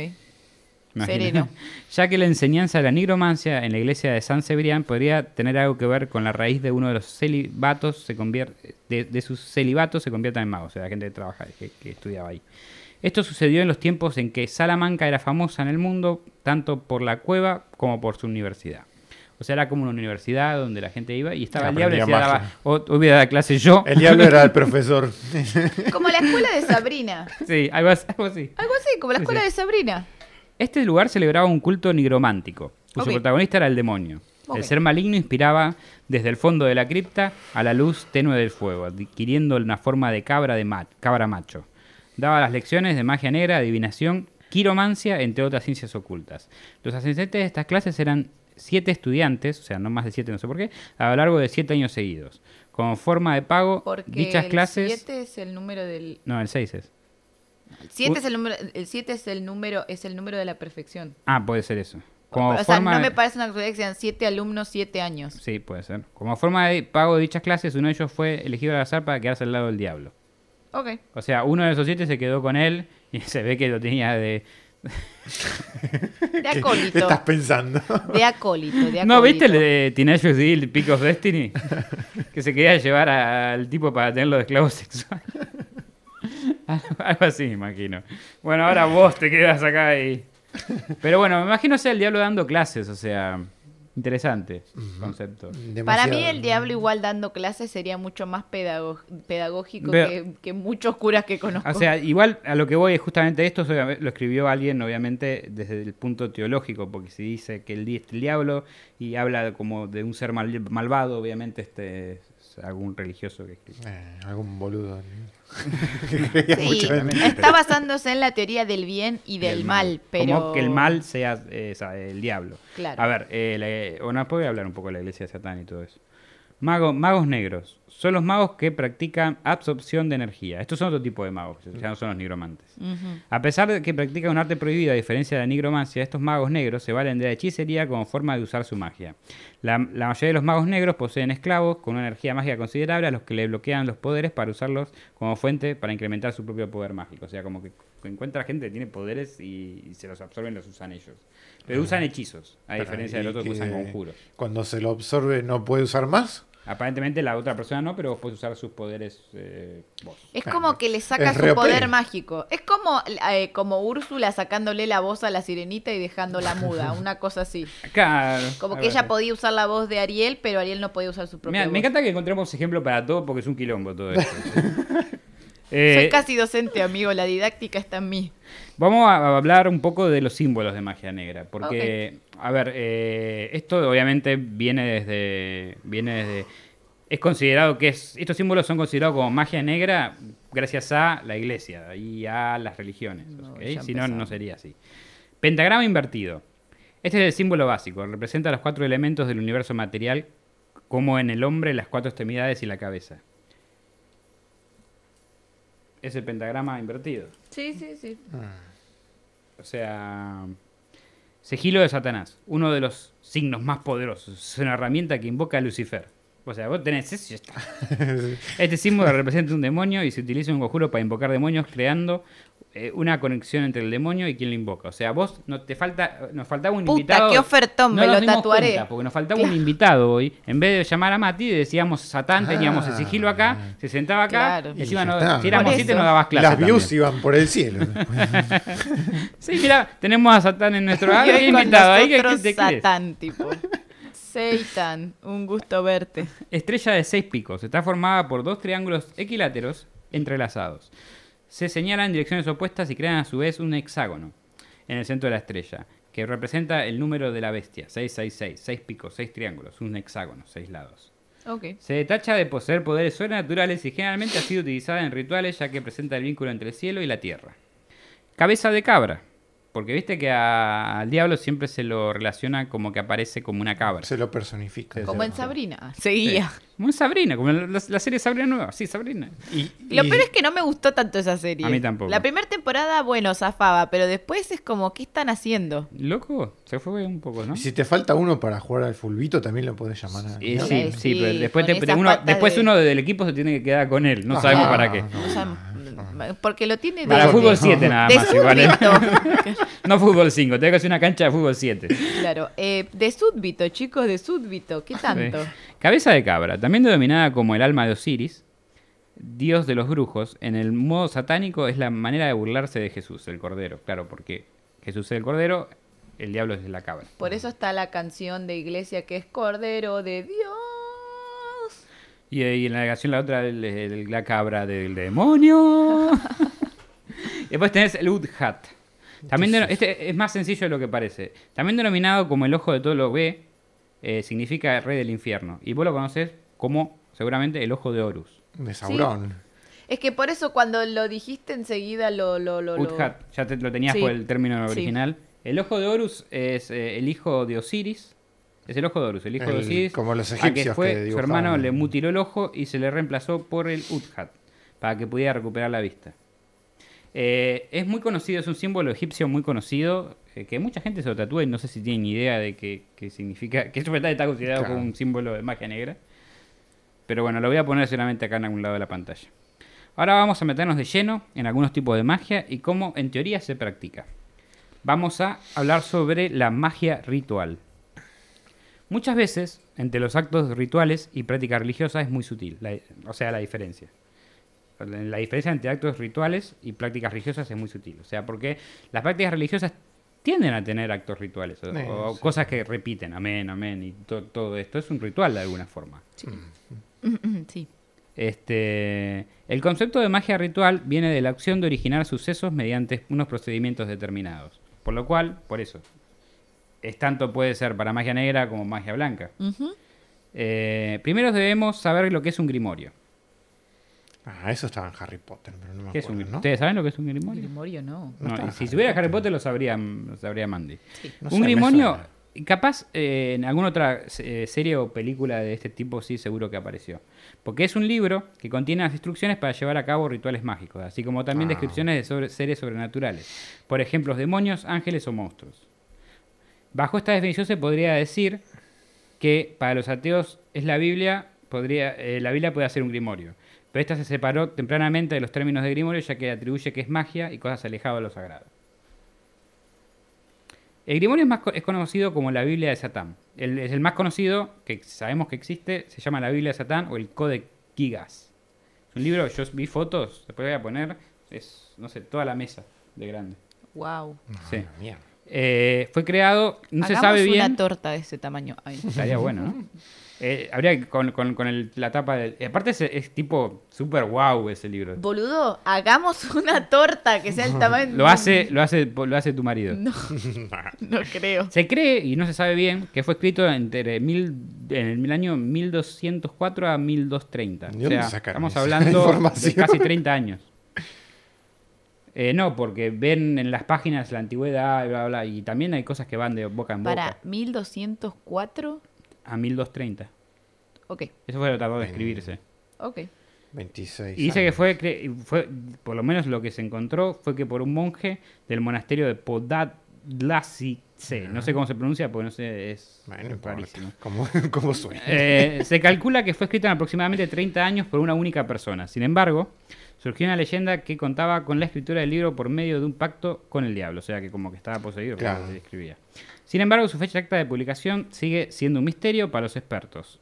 Sereno. Ya que la enseñanza de la nigromancia en la iglesia de San Cebrián podría tener algo que ver con la raíz de uno de los celibatos, se convierte, de, de sus celibatos se conviertan en magos, o sea, la gente que trabaja, que, que estudiaba ahí. Esto sucedió en los tiempos en que Salamanca era famosa en el mundo, tanto por la cueva como por su universidad. O sea, era como una universidad donde la gente iba y estaba el diablo y magia. daba, "Oh, hoy a clase yo. El diablo era el profesor. Como la escuela de Sabrina. Sí, algo así. algo así. Como la Sí, escuela sí. de Sabrina. Este lugar celebraba un culto nigromántico, cuyo protagonista era el demonio. El ser maligno inspiraba desde el fondo de la cripta a la luz tenue del fuego, adquiriendo una forma de cabra, de ma- cabra macho. Daba las lecciones de magia negra, adivinación, quiromancia, entre otras ciencias ocultas. Los asistentes de estas clases eran siete estudiantes, o sea, no más de siete, no sé por qué, a lo largo de siete años seguidos. Como forma de pago, Porque dichas el clases... 7 es el número del. No, el 6 es. El 7 Uy. es el número. El 7 es el número, es el número de la perfección. Ah, puede ser eso. Como o sea, forma no de- me parece una casualidad que sean 7 alumnos, 7 años. Sí, puede ser. Como forma de pago de dichas clases, uno de ellos fue elegido al azar para quedarse al lado del diablo. Ok. O sea, uno de esos siete se quedó con él y se ve que lo tenía de... De ¿Qué acólito. estás pensando? De acólito, de acólito. ¿No viste el de Teenage Deal, Peak of Destiny? que se quería llevar al tipo para tenerlo de esclavo sexual. Algo así, me imagino. Bueno, ahora vos te quedas acá y... Pero bueno, me imagino sea el diablo dando clases, o sea... Interesante concepto. Para mí el diablo igual dando clases sería mucho más pedagógico que, que muchos curas que conozco. O sea, igual a lo que voy es justamente esto, lo escribió alguien obviamente desde el punto teológico, porque si dice que el, di- el diablo y habla como de un ser mal- malvado, obviamente este es algún religioso que escribió. Eh, algún boludo. Sí, está basándose en la teoría del bien y del, mal, pero... Como que el mal sea eh, el diablo. Claro. A ver, eh, la- bueno, después voy a hablar un poco de la iglesia de Satán y todo eso. Mago- magos negros son los magos que practican absorción de energía. Estos son otro tipo de magos, ya no son los nigromantes. A pesar de que practican un arte prohibido a diferencia de la nigromancia, estos magos negros se valen de la hechicería como forma de usar su magia. La, la mayoría de los magos negros poseen esclavos con una energía mágica considerable a los que le bloquean los poderes para usarlos como fuente para incrementar su propio poder mágico. O sea, como que encuentra gente que tiene poderes y, y se los absorben, los usan ellos. Pero usan hechizos, a Pero, diferencia ¿y del otro que usan conjuros. Cuando se lo absorbe, ¿no puede usar más? Aparentemente la otra persona no, pero vos podés usar sus poderes eh, vos. Es como que le saca es su poder mágico. Es como, eh, como Úrsula sacándole la voz a la sirenita y dejándola muda, una cosa así. Acá, Como que ella podía usar la voz de Ariel, pero Ariel no podía usar su propia Mirá, voz. me encanta que encontremos ejemplo para todo porque es un quilombo todo esto. Soy Eh, casi docente, amigo. La didáctica está en mí. Vamos a hablar un poco de los símbolos de magia negra, porque, a ver, eh, esto obviamente viene desde, viene desde, es considerado que es, estos símbolos son considerados como magia negra gracias a la iglesia y a las religiones, si no, no sería así. Pentagrama invertido. Este es el símbolo básico, representa los cuatro elementos del universo material, como en el hombre las cuatro extremidades y la cabeza. Es el pentagrama invertido. Sí, sí, sí. O sea, sigilo de Satanás, uno de los signos más poderosos. Es una herramienta que invoca a Lucifer. O sea, vos tenés eso y ya está. Este símbolo representa un demonio y se utiliza en un conjuro para invocar demonios, creando eh, una conexión entre el demonio y quien lo invoca. O sea, vos no te falta, nos faltaba un Puta, invitado. qué ofertón, me nos lo tatuaré. cuenta, porque nos faltaba un invitado hoy. En vez de llamar a Mati, decíamos Satán, teníamos el Ah. sigilo acá, se sentaba acá. Claro. Y encima si éramos siete, eso. no dabas clase. Las views también. iban por el cielo. Sí, mira, tenemos a Satán en nuestro hogar. invitado ahí. ¿qué- qué nosotros te? Satán, tipo. Seitan, un gusto verte. Estrella de seis picos. Está formada por dos triángulos equiláteros entrelazados. Se señalan en direcciones opuestas y crean a su vez un hexágono en el centro de la estrella, que representa el número de la bestia. 666, seis picos, seis triángulos, un hexágono, seis lados. Ok. Se detacha de poseer poderes sobrenaturales y generalmente ha sido utilizada en rituales ya que presenta el vínculo entre el cielo y la tierra. Cabeza de cabra. Porque viste que a- al diablo siempre se lo relaciona como que aparece como una cabra. Se lo personifica. Como en Sabrina. Seguía. Sí. Como en Sabrina, como en la, la serie Sabrina nueva. Sí, Sabrina. Y, Lo peor es que no me gustó tanto esa serie. A mí tampoco. La primera temporada, bueno, zafaba, pero después es como, ¿qué están haciendo? Loco, se fue un poco, ¿no? y si te falta uno para jugar al fulbito, también lo puedes llamar a. Sí, sí, sí, pero después, te- uno, patas después de- uno del equipo se tiene que quedar con él. No sabemos para qué. no. Sea, porque lo tiene de, Para fútbol no. 7 nada de más, igual. ¿eh? No fútbol 5, tengo que hacer una cancha de fútbol 7. claro, eh, de súbdito, chicos, de súbdito. ¿Qué tanto? Sí. Cabeza de cabra, también denominada como el alma de Osiris, dios de los brujos, en el modo satánico es la manera de burlarse de Jesús, el cordero. Claro, porque Jesús es el cordero, el diablo es la cabra. Por eso está la canción de iglesia que es Cordero de Dios. Y, y en la negación la otra, el- el- la cabra del demonio. Después tenés el Udhat. También este es más sencillo de lo que parece. También denominado como el ojo de todo lo ve, eh, significa rey del infierno. Y vos lo conocés como seguramente el ojo de Horus. De Sauron. Es que por eso cuando lo dijiste enseguida lo... lo, lo, lo- Udhat, ya te, lo tenías Sí. por el término Sí. original. El ojo de Horus es eh, el hijo de Osiris. Es el ojo de Horus, el hijo de El- Osiris. como los a que egipcios fue, que su hermano le mutiló el ojo y se le reemplazó por el Udhat para que pudiera recuperar la vista. Eh, es muy conocido, es un símbolo egipcio muy conocido, eh, que mucha gente se lo tatúa y no sé si tienen idea de qué, qué significa, que eso está considerado Claro. como un símbolo de magia negra. Pero bueno, lo voy a poner seguramente acá en algún lado de la pantalla. Ahora vamos a meternos de lleno en algunos tipos de magia y cómo en teoría se practica. Vamos a hablar sobre la magia ritual. Muchas veces, entre los actos rituales y prácticas religiosas es muy sutil, la- o sea, la diferencia. La diferencia entre actos rituales y prácticas religiosas es muy sutil. O sea, porque las prácticas religiosas tienden a tener actos rituales o, Sí, o sí. cosas que repiten, amén, amén, y to- todo esto es un ritual de alguna forma. sí. Este, el concepto de magia ritual viene de la opción de originar sucesos mediante unos procedimientos determinados. Por lo cual, por eso, es tanto puede ser para magia negra como magia blanca. Eh, primero debemos saber lo que es un grimorio. Ah, eso estaba en Harry Potter, pero no me ¿Qué es un acuerdo, gri- ¿no? ¿Ustedes saben lo que es un grimorio? Grimorio no. Si tuviera Harry Potter. Lo sabría, lo sabría Mandy. No un sé, grimorio capaz eh, en alguna otra eh, serie o película de este tipo sí seguro que apareció. Porque es un libro que contiene las instrucciones para llevar a cabo rituales mágicos, así como también Ah. descripciones de sobre- seres sobrenaturales. Por ejemplo, demonios, ángeles o monstruos. Bajo esta definición se podría decir que para los ateos es la Biblia, podría, eh, la Biblia puede ser un grimorio. Pero esta se separó tempranamente de los términos de grimorio ya que atribuye que es magia y cosas alejadas de lo sagrado. El grimorio es, más, es conocido como la Biblia de Satán. El, es el más conocido, que sabemos que existe, se llama la Biblia de Satán o el Codex Gigas. Es un libro, yo vi fotos, después voy a poner, es, no sé, toda la mesa de grande. Wow. Sí. Ah, mierda. Eh, fue creado, no se sabe bien. una torta de ese tamaño. Ay. Estaría bueno, ¿no? Eh, habría que con, con, con el- la tapa del. Aparte, es, es tipo super wow ese libro. Boludo, hagamos una torta que sea el tamaño. Lo hace, lo hace, lo hace tu marido. No, no creo. Se cree, y no se sabe bien, que fue escrito entre mil, en el año 1204 a 1230. ¿De O sea, estamos hablando de casi 30 años. Eh, no, porque ven en las páginas la antigüedad y bla, bla, y también hay cosas que van de boca en boca. Para 1204. A 1230. Ok, Eso fue lo que tardó de escribirse. ok. 26. Y dice que fue, fue, por lo menos lo que se encontró, fue que por un monje del monasterio de Podadlacice, no sé cómo se pronuncia porque no sé, es Bueno, no rarísimo. ¿Cómo, cómo suena? Eh, se calcula que fue escrito en aproximadamente 30 años por una única persona. Sin embargo, surgió una leyenda que contaba con la escritura del libro por medio de un pacto con el diablo, o sea que como que estaba poseído Claro. se escribía. Sin embargo, su fecha exacta de publicación sigue siendo un misterio para los expertos.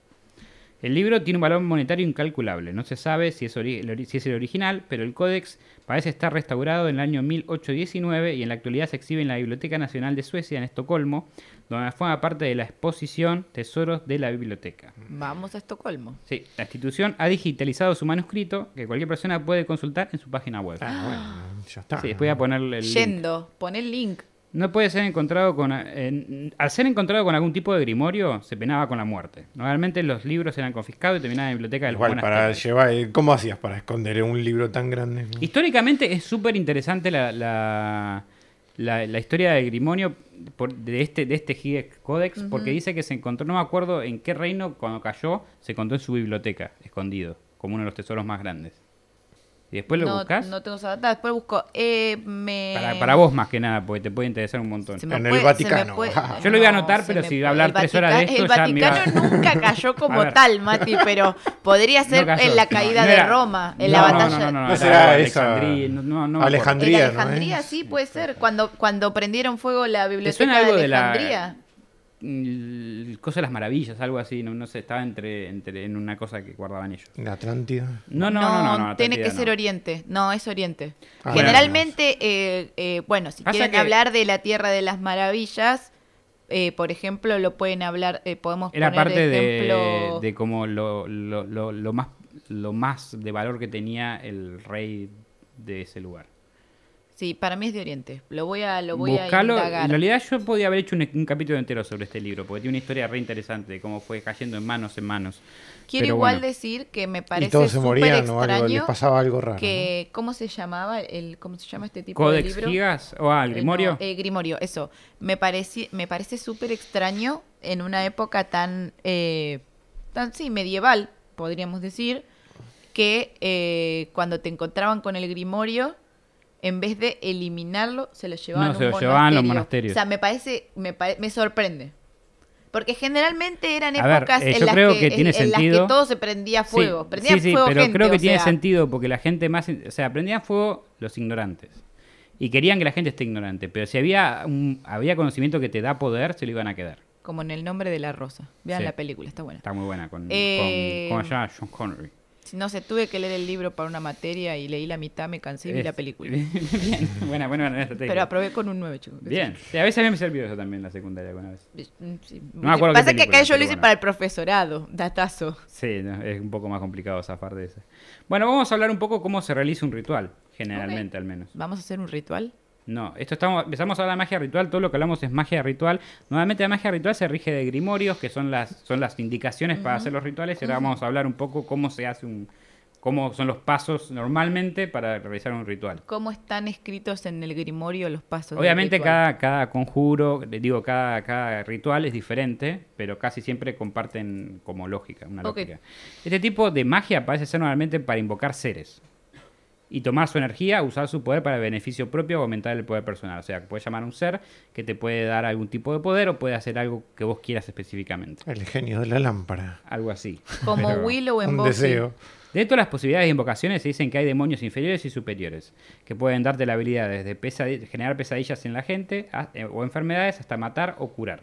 El libro tiene un valor monetario incalculable. No se sabe si es, si es el original, pero el códex parece estar restaurado en el año 1819 y en la actualidad se exhibe en la Biblioteca Nacional de Suecia en Estocolmo, donde forma parte de la exposición Tesoros de la Biblioteca. Vamos a Estocolmo. Sí, la institución ha digitalizado su manuscrito que cualquier persona puede consultar en su página web. Ah, bueno, ya está. Sí, después voy a ponerle el link. Yendo, pon el link. No puede ser encontrado con... al ser encontrado con algún tipo de grimorio, se penaba con la muerte. Normalmente los libros eran confiscados y terminaban en la biblioteca del Igual, para llevar. eh, ¿Cómo hacías para esconder un libro tan grande? Históricamente es súper interesante la, la, la- la historia del Grimonio por- de este, de este Giges Codex, porque dice que se encontró, no me acuerdo en qué reino cuando cayó, se encontró en su biblioteca, escondido, como uno de los tesoros más grandes. Y después lo no, buscas no tengo esa data, después busco. Eh, me... para, para vos más que nada, porque te puede interesar un montón. En el Vaticano. Yo lo iba a No, anotar, pero si iba a hablar tres horas de Vaticano- esto, ya El me iba- Vaticano nunca cayó como tal, Mati, pero podría ser No en la caída no de era- Roma, en la no, batalla. No, no, no, será esa- Alejandría, no, no, no me Alejandría. En ¿no Alejandría es? sí puede ser, cuando, cuando prendieron fuego la suena biblioteca algo de de la- Alejandría. Mm, Cosa de las maravillas, algo así, no, no sé, estaba entre, entre en una cosa que guardaban ellos. La Atlántida. No, no, no, no, no, tiene que ser no. Oriente. No, es Oriente. Ah, Generalmente, eh, eh, bueno, si Pasa quieren que- hablar de la Tierra de las Maravillas, eh, por ejemplo, lo pueden hablar, eh, podemos Era poner parte ejemplo... de, de como lo, lo, lo, lo más, lo más de valor que tenía el rey de ese lugar. Sí, para mí es de Oriente. Lo voy a, lo voy Buscalo. a indagar. En realidad yo podía haber hecho un, un capítulo entero sobre este libro, porque tiene una historia re interesante de cómo fue cayendo en manos en manos. Quiero Pero igual bueno. decir que me Y parece todos se morían o algo, les extraño pasaba algo raro. que... ¿Cómo se llamaba? El, ¿Cómo se llama este tipo Codex de libro? Gigas, o ah, Eh, Grimorio. no, eh, Grimorio, eso. Me, pareci- me parece súper extraño en una época tan, eh, tan, sí, medieval, podríamos decir, que eh, cuando te encontraban con el Grimorio, en vez de eliminarlo, se lo llevaban No, a un se lo llevaban a los monasterios. O sea, me parece, me, me sorprende. Porque generalmente eran ver, épocas eh, en, las, creo que, que en- tiene en las que sentido. todo se prendía Sí, fuego. sí, sí, fuego pero gente, creo que tiene sea, sentido porque la gente más, o sea, prendían fuego los ignorantes y querían que la gente esté ignorante, pero si había un, había conocimiento que te da poder, se lo iban a quedar. Como en el nombre de la rosa. Vean Sí. la película, está buena. Está muy buena con, Eh, con ¿cómo se llama? Sean Connery. No sé, tuve que leer el libro para una materia y leí la mitad, me cansé y vi la Es- película. Bien, buena, buena, buena estrategia. Pero aprobé con un 9, chicos. Bien, sí, a veces a mí me sirvió eso también en la secundaria alguna vez. Mm, sí. No me acuerdo Pasa que acá yo lo hice bueno. para el profesorado, datazo. Sí, no, es un poco más complicado zafar de eso. Bueno, vamos a hablar un poco cómo se realiza un ritual, generalmente al menos. ¿Vamos a hacer un ritual? No, esto estamos, empezamos a hablar de magia ritual, todo lo que hablamos es magia ritual. Normalmente la magia ritual se rige de grimorios, que son las, son las indicaciones para hacer los rituales, y ahora vamos a hablar un poco cómo se hace un, cómo son los pasos normalmente para realizar un ritual. ¿Cómo están escritos en el grimorio los pasos? Obviamente cada, cada conjuro, le digo, cada, cada ritual es diferente, pero casi siempre comparten como lógica, una lógica. Este tipo de magia parece ser normalmente para invocar seres y tomar su energía, usar su poder para beneficio propio o aumentar el poder personal. O sea, puedes llamar a un ser que te puede dar algún tipo de poder o puede hacer algo que vos quieras específicamente. El genio de la lámpara. Algo así. Como Pero- Willow en Un deseo. De todas las posibilidades de invocaciones se dicen que hay demonios inferiores y superiores, que pueden darte la habilidad desde pesadi- generar pesadillas en la gente a- eh, o enfermedades hasta matar o curar.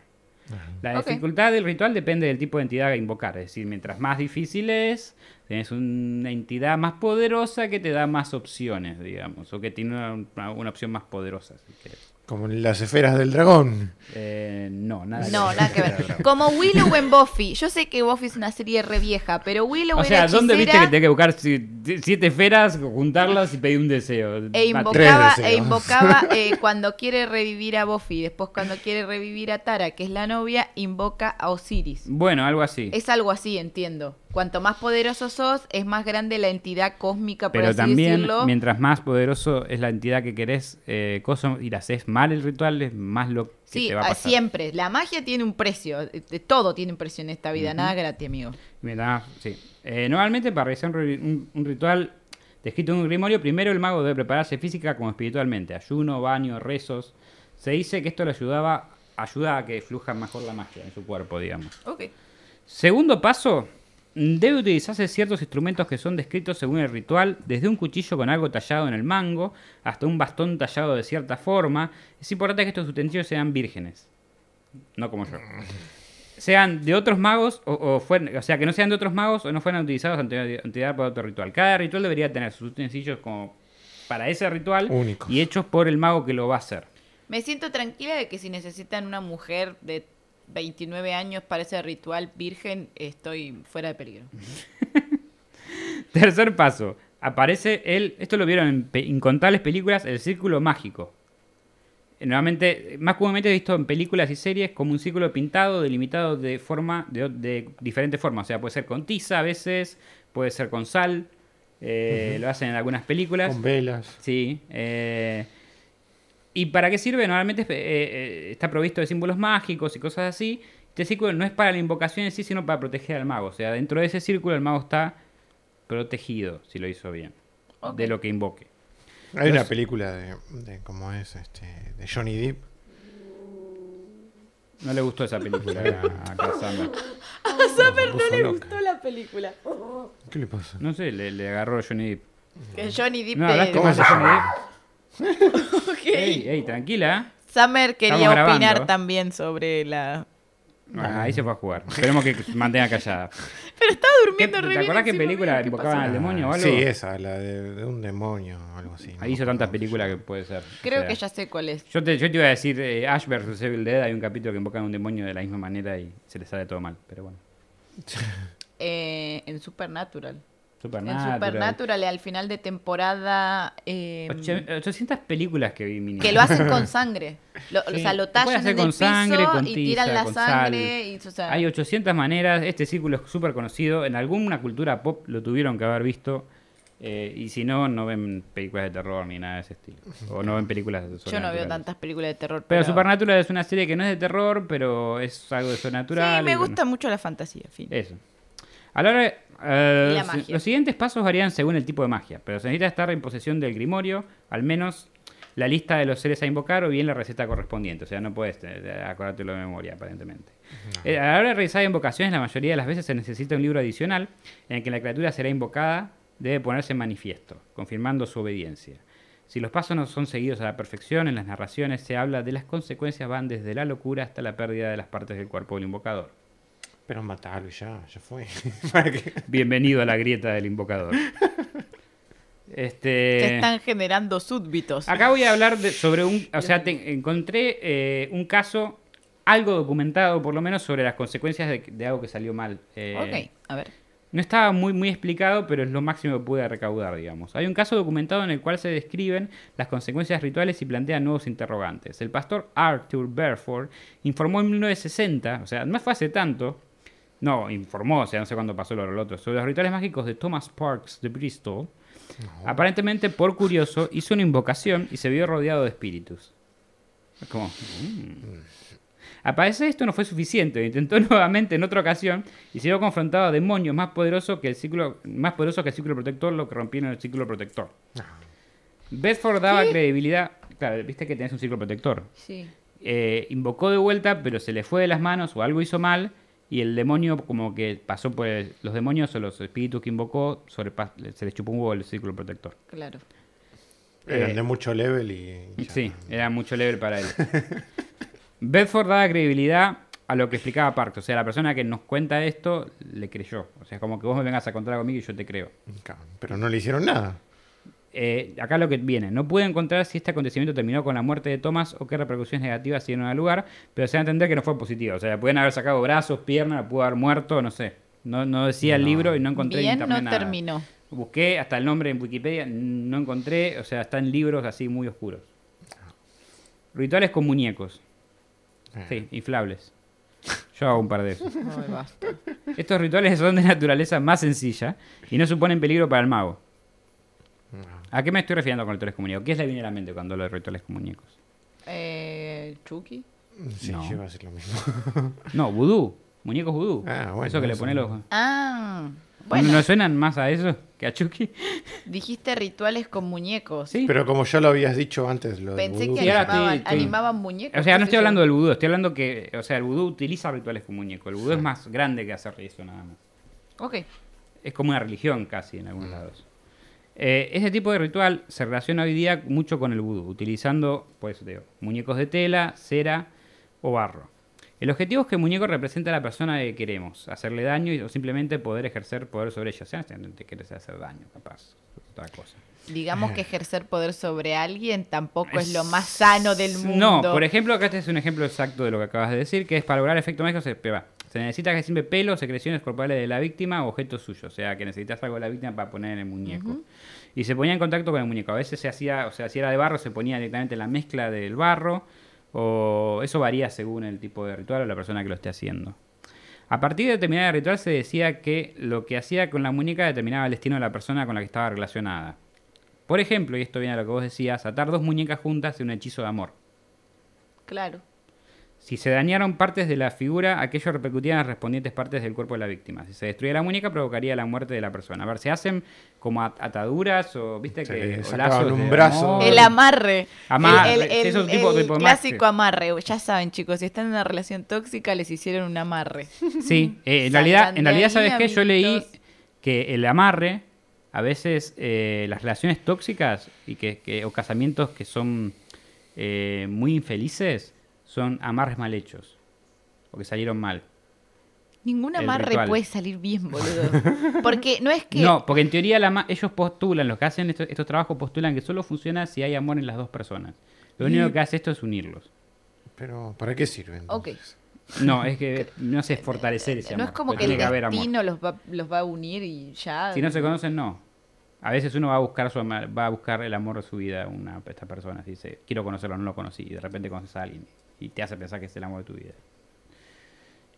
La dificultad del ritual depende del tipo de entidad a invocar, es decir, mientras más difícil es, tenés una entidad más poderosa que te da más opciones, digamos, o que tiene una opción más poderosa, si querés. Como las esferas del dragón. Eh, no, nada No, ver. nada que ver. Como Willow en Buffy. Yo sé que Buffy es una serie re vieja, pero Willow O era sea, ¿dónde viste que tenés que buscar si- siete esferas, juntarlas y pedir un deseo? e invocaba, e invocaba eh, cuando quiere revivir a Buffy. Después cuando quiere revivir a Tara, que es la novia, invoca a Osiris. Bueno, algo así. Es algo así, entiendo. Cuanto más poderoso sos, es más grande la entidad cósmica, por Pero así también, decirlo. mientras más poderoso es la entidad que querés, eh, coso, y la haces mal el ritual, es más lo que Sí, te va a a- pasar. siempre. La magia tiene un precio. eh, Todo tiene un precio en esta vida. Nada gratis, amigo. Mientras- sí. Eh, normalmente, para realizar un, ri- un- un ritual descrito en un grimorio, primero el mago debe prepararse física como espiritualmente. Ayuno, baño, rezos. Se dice que esto le ayudaba, ayuda a que fluja mejor la magia en su cuerpo, digamos. Ok. Segundo paso, debe utilizarse ciertos instrumentos que son descritos según el ritual, desde un cuchillo con algo tallado en el mango hasta un bastón tallado de cierta forma. Es importante que estos utensilios sean vírgenes, no como yo. Sean de otros magos, o, o, fueran- o sea, que no sean de otros magos o no fueran utilizados ante antigüedad para otro ritual. Cada ritual debería tener sus utensilios como para ese ritual Únicos. y hechos por el mago que lo va a hacer. Me siento tranquila de que si necesitan una mujer de 29 años para ese ritual virgen, estoy fuera de peligro. Tercer paso. Aparece el. Esto lo vieron en pe- incontables películas, el círculo mágico. Nuevamente, más comúnmente visto en películas y series como un círculo pintado, delimitado de forma, de, de diferentes formas. O sea, puede ser con tiza a veces, puede ser con sal. eh, Lo hacen en algunas películas. Con velas. Sí. eh, ¿Y para qué sirve? Normalmente eh, eh, está provisto de símbolos mágicos y cosas así. Este círculo no es para la invocación en sí, sino para proteger al mago. O sea, dentro de ese círculo el mago está protegido, si lo hizo bien, de lo que invoque. Hay una película de, de cómo es este de Johnny Depp. No le gustó esa película a, a Cassandra. A Summer puso no le loca. gustó la película. ¿Qué le pasa? No sé, le, le agarró Johnny Depp. Que Johnny Depp No, te- hablaste ¿Cómo más se de Johnny? Depp. Ok. Ey, ey, tranquila. Summer quería Estamos grabando. opinar también sobre la... Ah, ahí se fue a jugar. Esperemos que mantenga callada. Pero estaba ¿Qué- durmiendo re ¿Te acordás encima película ¿qué invocaban al demonio o algo? Sí, esa, la de, de un demonio o algo así. Ahí hizo tantas películas que puede ser. Creo O sea, que ya sé cuál es. Yo te, yo te iba a decir eh, Ash vs Evil Dead, hay un capítulo que invocan a un demonio de la misma manera y se le sale todo mal, pero bueno. Eh, en Supernatural. En Supernatural. Supernatural, al final de temporada... eh, Ocho- 800 películas que vi mínimo. que lo hacen con sangre. Lo- Sí, O sea, lo tallan en con el piso sangre, con y tiran la con sangre. sal. Y, o sea, Hay 800 maneras, este círculo es súper conocido, en alguna cultura pop lo tuvieron que haber visto, eh, y si no, no ven películas de terror ni nada de ese estilo. O no ven películas yo no veo tantas películas de terror. Pero Supernatural es una serie que no es de terror, pero es algo de sobrenatural. Sí, me bueno. gusta mucho la fantasía. Fin. Eso. A la hora, eh, Y la magia. los siguientes pasos varían según el tipo de magia, pero se necesita estar en posesión del grimorio, al menos la lista de los seres a invocar o bien la receta correspondiente. O sea, no puedes acordártelo de memoria, aparentemente. Eh, a la hora de realizar invocaciones, la mayoría de las veces se necesita un libro adicional en el que la criatura será invocada, debe ponerse en manifiesto, confirmando su obediencia. Si los pasos no son seguidos a la perfección, en las narraciones se habla de las consecuencias van desde la locura hasta la pérdida de las partes del cuerpo del invocador. Pero matalo y ya, ya fue. Bienvenido a la grieta del invocador. Este, Que están generando súbditos. Acá voy a hablar de- sobre un... O sea, te- encontré eh, un caso, algo documentado por lo menos, sobre las consecuencias de, de algo que salió mal. Eh, Ok, a ver. No estaba muy, muy explicado, pero es lo máximo que pude recaudar, digamos. Hay un caso documentado en el cual se describen las consecuencias rituales y plantean nuevos interrogantes. El pastor Arthur Berford informó en 1960, o sea, no fue hace tanto, No, informó, o sea, no sé cuándo pasó lo, lo otro. Sobre los rituales mágicos de Thomas Parks de Bristol. Aparentemente, por curioso, hizo una invocación y se vio rodeado de espíritus. Es como. mm. Al parecer esto no fue suficiente. Intentó nuevamente en otra ocasión y se vio confrontado a demonios más poderosos que el círculo, más poderosos que el círculo protector, lo que rompieron el círculo protector. Bedford daba credibilidad. Claro, viste que tenés un círculo protector. Sí. Eh, invocó de vuelta, pero se le fue de las manos o algo hizo mal. Y el demonio, como que pasó por el- los demonios o los espíritus que invocó, sobrepa- se les chupó un huevo el círculo protector. Claro. Eran Eh, de mucho level y. ya. Sí, era mucho level para él. Bedford daba credibilidad a lo que explicaba Parks. O sea, la persona que nos cuenta esto le creyó. O sea, es como que vos me vengas a contar conmigo y yo te creo. Pero no le hicieron nada. Eh, acá lo que viene. No pude encontrar si este acontecimiento terminó con la muerte de Thomas o qué repercusiones negativas dieron al lugar, pero se da a entender que no fue positivo. O sea, pueden haber sacado brazos, piernas, pudo haber muerto, no sé. No, no decía el libro y no encontré en Bien, internet no nada. terminó. Busqué hasta el nombre en Wikipedia, no encontré, o sea, están libros así muy oscuros. Rituales con muñecos. Eh, Sí, inflables. Yo hago un par de esos. Ay, basta. Estos rituales son de naturaleza más sencilla y no suponen peligro para el mago. ¿A qué me estoy refiriendo con rituales con muñecos? ¿Qué es le viene a la mente cuando hablo de rituales con muñecos? Eh, Chucky. Sí, No. yo iba a decir lo mismo. No, vudú. Muñecos vudú. Ah, bueno, eso que le pone los... Ah, bueno. ¿No suenan más a eso que a Chucky? Dijiste rituales con muñecos. Sí. Pero como ya lo habías dicho antes, lo Pensé que animaban, animaban muñecos. O sea, no estoy hablando del vudú, estoy hablando que... O sea, el vudú utiliza rituales con muñecos. El vudú es más grande que hacer eso nada más. Ok. Es como una religión casi en algunos lados. Eh, ese tipo de ritual se relaciona hoy día mucho con el vudú, utilizando, pues digo, muñecos de tela, cera o barro. El objetivo es que el muñeco represente a la persona que queremos, hacerle daño y- o simplemente poder ejercer poder sobre ella. O sea, no te quieres hacer daño, capaz, otra cosa. Digamos que ejercer poder sobre alguien tampoco es, Es- lo más sano del mundo. No, por ejemplo, acá este es un ejemplo exacto de lo que acabas de decir, que es para lograr efecto mágico se, va, se necesita que siempre pelo, secreciones corporales de la víctima o objetos suyos. O sea, que necesitas algo de la víctima para poner en el muñeco. Y se ponía en contacto con el muñeco. A veces se hacía, o sea, si era de barro, se ponía directamente en la mezcla del barro. O eso varía según el tipo de ritual o la persona que lo esté haciendo. A partir de determinado ritual se decía que lo que hacía con la muñeca determinaba el destino de la persona con la que estaba relacionada. Por ejemplo, y esto viene a lo que vos decías, atar dos muñecas juntas en un hechizo de amor. Claro. Si se dañaron partes de la figura, aquello repercutía en las respondientes partes del cuerpo de la víctima. Si se destruía la muñeca, provocaría la muerte de la persona. A ver, se hacen como at- ataduras o, viste, Se que o lazos un de brazo. amor. El amarre. Amarre, El, el- esos el- tipo clásico amarre. Ya saben, chicos, si están en una relación tóxica, les hicieron un amarre. Sí, eh, en realidad, en realidad ¿sabes qué? Yo leí que el amarre, a veces eh, las relaciones tóxicas y que, que- o casamientos que son eh, muy infelices son amarres mal hechos. O que salieron mal. Ningún amarre ritual. puede salir bien, boludo. Porque no es que. No, porque en teoría la ma- ellos postulan, los que hacen estos, estos trabajos postulan que solo funciona si hay amor en las dos personas. Lo único que hace esto es unirlos. Pero, ¿para qué sirven? Ok. No, es que no sé fortalecer ese no amor. es como que el destino los va, los va a unir y ya. Si no se conocen, no. A veces uno va a buscar su va a buscar el amor de su vida una esta persona. Dice, quiero conocerlo, no lo conocí. Y de repente conoces a alguien y te hace pensar que es el amor de tu vida.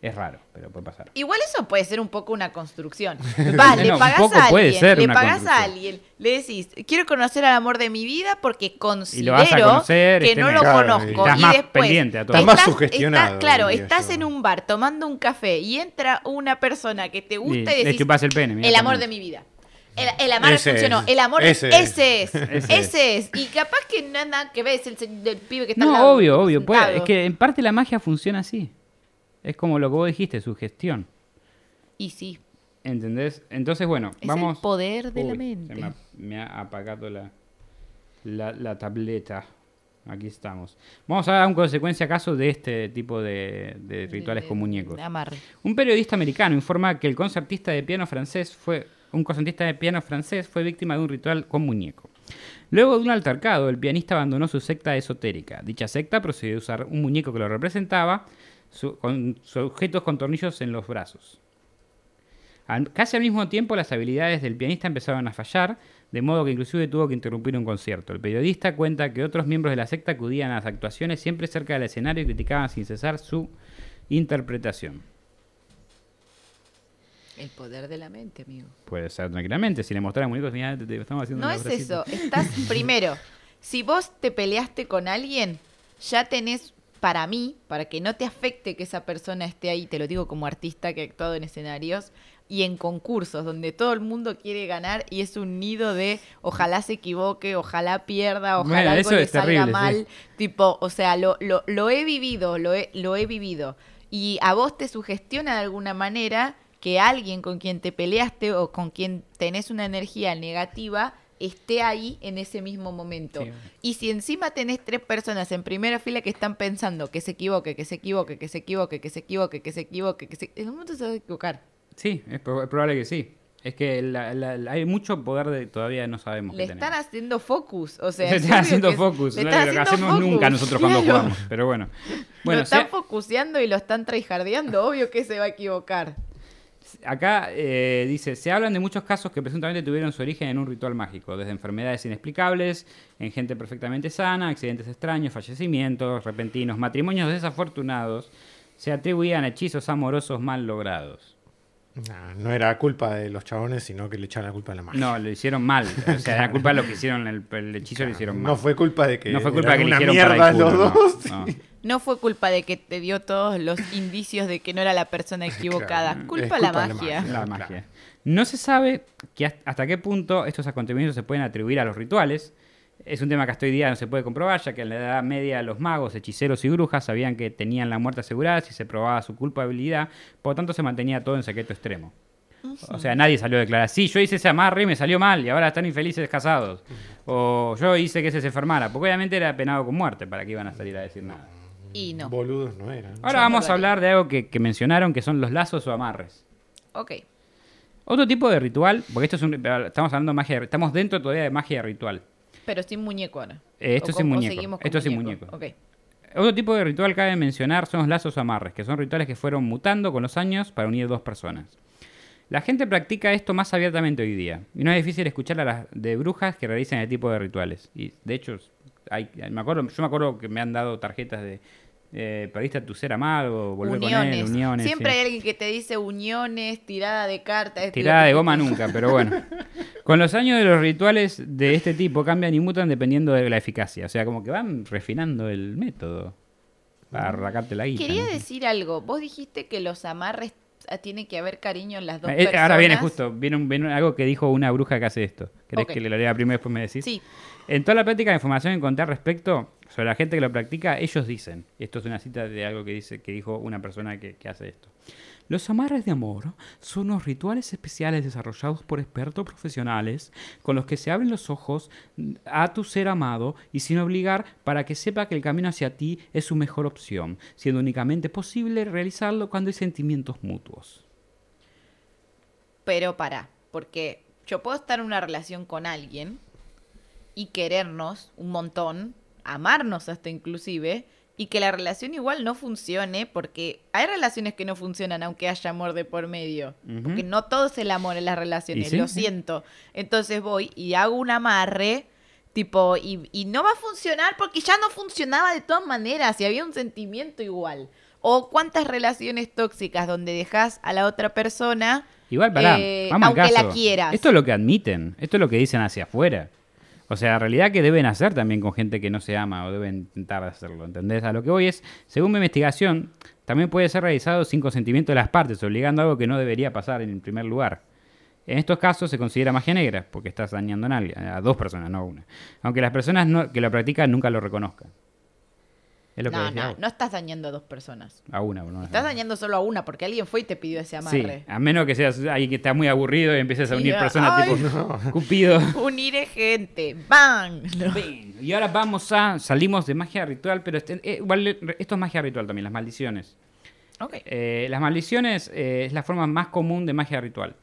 Es raro, pero puede pasar. Igual eso puede ser un poco una construcción. Vas, le No, pagas a alguien, puede ser le una pagas a alguien, le decís, quiero conocer al amor de mi vida porque considero vas a conocer, que este no me- lo Claro, conozco. y estás y más después pendiente a todo. Estás más sugestionado, claro, estás yo. en un bar tomando un café y entra una persona que te gusta Y y, le decís, el pene, el amor de mi vida. El, el amor Ese funcionó. es. El amor Ese ese, es. es. Ese es. Y capaz que no nada que ver es el, del pibe que está al No, lado, obvio, obvio. puede- es que en parte la magia funciona así. Es como lo que vos dijiste, su gestión. Y sí, ¿Entendés? Entonces, bueno, es vamos. el poder de la mente. Se me ha, me ha apagado la, la, la tableta. Aquí estamos. Vamos a dar un consecuencia caso de este tipo de, de rituales De- con muñecos. Un periodista americano informa que el concertista de piano francés fue un concertista de piano francés fue víctima de un ritual con muñeco. Luego de un altercado, el pianista abandonó su secta esotérica. Dicha secta procedió a usar un muñeco que lo representaba, con sujetos con tornillos en los brazos. Casi al mismo tiempo, las habilidades del pianista empezaron a fallar, de modo que inclusive tuvo que interrumpir un concierto. El periodista cuenta que otros miembros de la secta acudían a las actuaciones siempre cerca del escenario y criticaban sin cesar su interpretación. El poder de la mente, amigo. Puede ser tranquilamente. Si le mostraran muñecos, mira, te, te estamos haciendo No es bracita. eso. Estás, primero, si vos te peleaste con alguien, ya tenés, para mí, para que no te afecte que esa persona esté ahí, te lo digo como artista que ha actuado en escenarios y en concursos donde todo el mundo quiere ganar y es un nido de ojalá se equivoque, ojalá pierda, ojalá Bueno, algo le salga terrible, mal. sí. Tipo, o sea, lo, lo, lo he vivido, lo he, lo he vivido. Y a vos te sugestiona de alguna manera que alguien con quien te peleaste o con quien tenés una energía negativa esté ahí en ese mismo momento. Sí. Y si encima tenés tres personas en primera fila que están pensando que se equivoque, que se equivoque, que se equivoque, que se equivoque, que se equivoque, que se... En un momento se va a equivocar. Sí, es, prob- es probable que sí. Es que la- la- la- hay mucho poder de todavía no sabemos. Le que están tenemos. haciendo focus. O sea, Le es están haciendo focus. le no están lo que hacemos nunca nosotros cuando jugamos. Pero bueno. Bueno, lo están sea- focuseando y lo están tryhardeando. Obvio que se va a equivocar. Acá eh, dice, se hablan de muchos casos que presuntamente tuvieron su origen en un ritual mágico, desde enfermedades inexplicables, en gente perfectamente sana, accidentes extraños, fallecimientos repentinos, matrimonios desafortunados, se atribuían hechizos amorosos mal logrados. No era culpa de los chabones, sino que le echaron la culpa a la magia. No, lo hicieron mal. O sea, la culpa de lo que hicieron, el, el hechizo lo hicieron mal. No fue culpa de que No fue culpa de que le hicieron para mierda el culo, los no, dos. no. No fue culpa de que te dio todos los indicios de que no era la persona equivocada. Claro, culpa la culpa la magia. magia. La Claro. magia. No se sabe que hasta- hasta qué punto estos acontecimientos se pueden atribuir a los rituales. Es un tema que hasta hoy día no se puede comprobar, ya que en la Edad Media los magos, hechiceros y brujas sabían que tenían la muerte asegurada si se probaba su culpabilidad, por lo tanto se mantenía todo en secreto extremo. O sea, nadie salió a declarar, sí, yo hice ese amarre y me salió mal y ahora están infelices casados. O yo hice que ese se enfermara, porque obviamente era penado con muerte, ¿para que iban a salir a decir nada? Y no. Boludos no eran. Ahora Yo vamos no a hablar de algo que, que mencionaron, que son los lazos o amarres. Ok. Otro tipo de ritual, porque esto es un, estamos hablando de magia, estamos dentro todavía de magia ritual. Pero sin muñeco ahora. Eh, esto con- sin muñeco. con Esto es sin muñeco. Ok. Otro tipo de ritual cabe mencionar son los lazos o amarres, que son rituales que fueron mutando con los años para unir dos personas. La gente practica esto más abiertamente hoy día, y no es difícil escuchar a las de brujas que realizan este tipo de rituales. Y de hecho, hay, me acuerdo, yo me acuerdo que me han dado tarjetas de eh, perdiste a tu ser amado, volver con Uniones. él, uniones. Siempre sí. hay alguien que te dice uniones, tirada de cartas. Tirada de goma nunca, pero bueno. Con los años de los rituales de este tipo cambian y mutan dependiendo de la eficacia. O sea, como que van refinando el método para arrancarte la guita. Quería ¿no? decir algo. Vos dijiste que los amarres ah, tiene que haber cariño en las dos Eh, personas. ahora viene justo, viene, un- viene algo que dijo una bruja que hace esto. ¿Querés que le lo lea primero y después me decís? Sí. En toda la práctica de información que encontré al respecto sobre la gente que lo practica, ellos dicen, esto es una cita de algo que dice que dijo una persona que, que hace esto. Los amarres de amor son unos rituales especiales desarrollados por expertos profesionales con los que se abren los ojos a tu ser amado y sin obligar para que sepa que el camino hacia ti es su mejor opción, siendo únicamente posible realizarlo cuando hay sentimientos mutuos. Pero para, porque yo puedo estar en una relación con alguien y querernos un montón, amarnos hasta inclusive, y que la relación igual no funcione, porque hay relaciones que no funcionan aunque haya amor de por medio, porque no todo es el amor en las relaciones, sí, lo siento. Entonces voy y hago un amarre, tipo, y, y no va a funcionar porque ya no funcionaba de todas maneras y había un sentimiento igual. O cuántas relaciones tóxicas donde dejas a la otra persona Igual, pará, Eh, vamos al aunque la quieras. Esto es lo que admiten, esto es lo que dicen hacia afuera. O sea, en realidad que deben hacer también con gente que no se ama o deben intentar hacerlo, ¿entendés? A lo que voy es, según mi investigación, también puede ser realizado sin consentimiento de las partes, obligando a algo que no debería pasar en primer lugar. En estos casos se considera magia negra, porque estás dañando a, alguien, a dos personas, no a una. Aunque las personas no- que lo practican nunca lo reconozcan. Es lo que No, decía no, no estás dañando a dos personas. A una, no, Estás dañando solo a una porque alguien fue y te pidió ese Sí, amarre. a menos que seas alguien que está muy aburrido y empieces a unir personas ay, tipo Cupido. Uniré gente. ¡Bang! No. Y ahora vamos a. Salimos de magia ritual, pero este- eh, igual esto es magia ritual también, las maldiciones. Ok. Eh, las maldiciones eh, es la forma más común de magia ritual.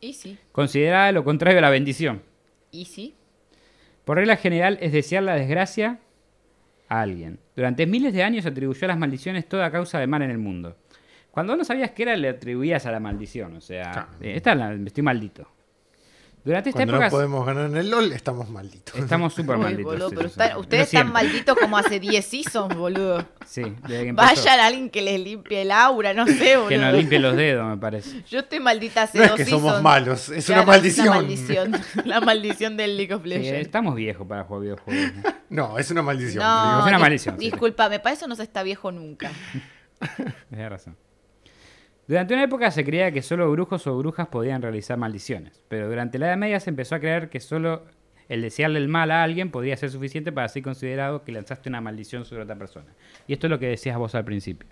Y sí. Considerada lo contrario a la bendición. Y sí. Por regla general es desear la desgracia a alguien. Durante miles de años atribuyó a las maldiciones toda causa de mal en el mundo. Cuando no sabías qué era, le atribuías a la maldición. O sea, Claro. eh, esta es la- estoy maldito. Durante esta Cuando no época podemos ganar en el LOL, estamos malditos. estamos súper malditos. boludo, sí, pero sí, está- sí. ustedes Pero están malditos como hace 10 seasons, boludo. Sí, desde que empezó. Vayan a alguien que les limpie el aura, no sé, boludo. Que nos limpie los dedos, me parece. Yo estoy maldita hace No es dos que somos seasons. malos, es Claro, una maldición. una maldición. La maldición del League of Sí, Legends. estamos viejos para jugar videojuegos. No, es una maldición. no, Es una maldición, sí. Discúlpame, para eso no se está viejo nunca. Tienes razón. Durante una época se creía que solo brujos o brujas podían realizar maldiciones, pero durante la Edad Media se empezó a creer que solo el desearle el mal a alguien podría ser suficiente para ser considerado que lanzaste una maldición sobre otra persona. Y esto es lo que decías vos al principio.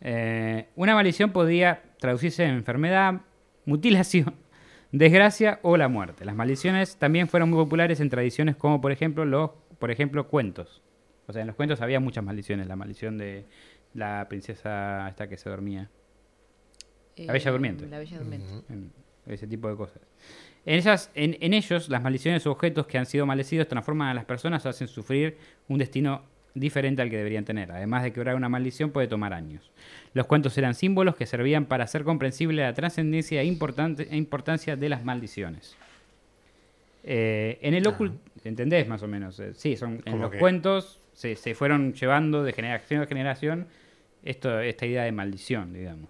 Eh, una maldición podía traducirse en enfermedad, mutilación, desgracia o la muerte. Las maldiciones también fueron muy populares en tradiciones como por ejemplo los por ejemplo cuentos. O sea, en los cuentos había muchas maldiciones, la maldición de la princesa esta que se dormía, La Bella Eh, Durmiente. La Bella Durmiente. en- ese tipo de cosas. En, esas, en, en ellos, las maldiciones o objetos que han sido maldecidos transforman a las personas o hacen sufrir un destino diferente al que deberían tener. Además de que orar una maldición puede tomar años. Los cuentos eran símbolos que servían para hacer comprensible la trascendencia e, importante- e importancia de las maldiciones. Eh, en el ocult ¿entendés más o menos? Eh, sí, son en ¿Cómo los cuentos se, se fueron llevando de generación a generación esto, esta idea de maldición, digamos.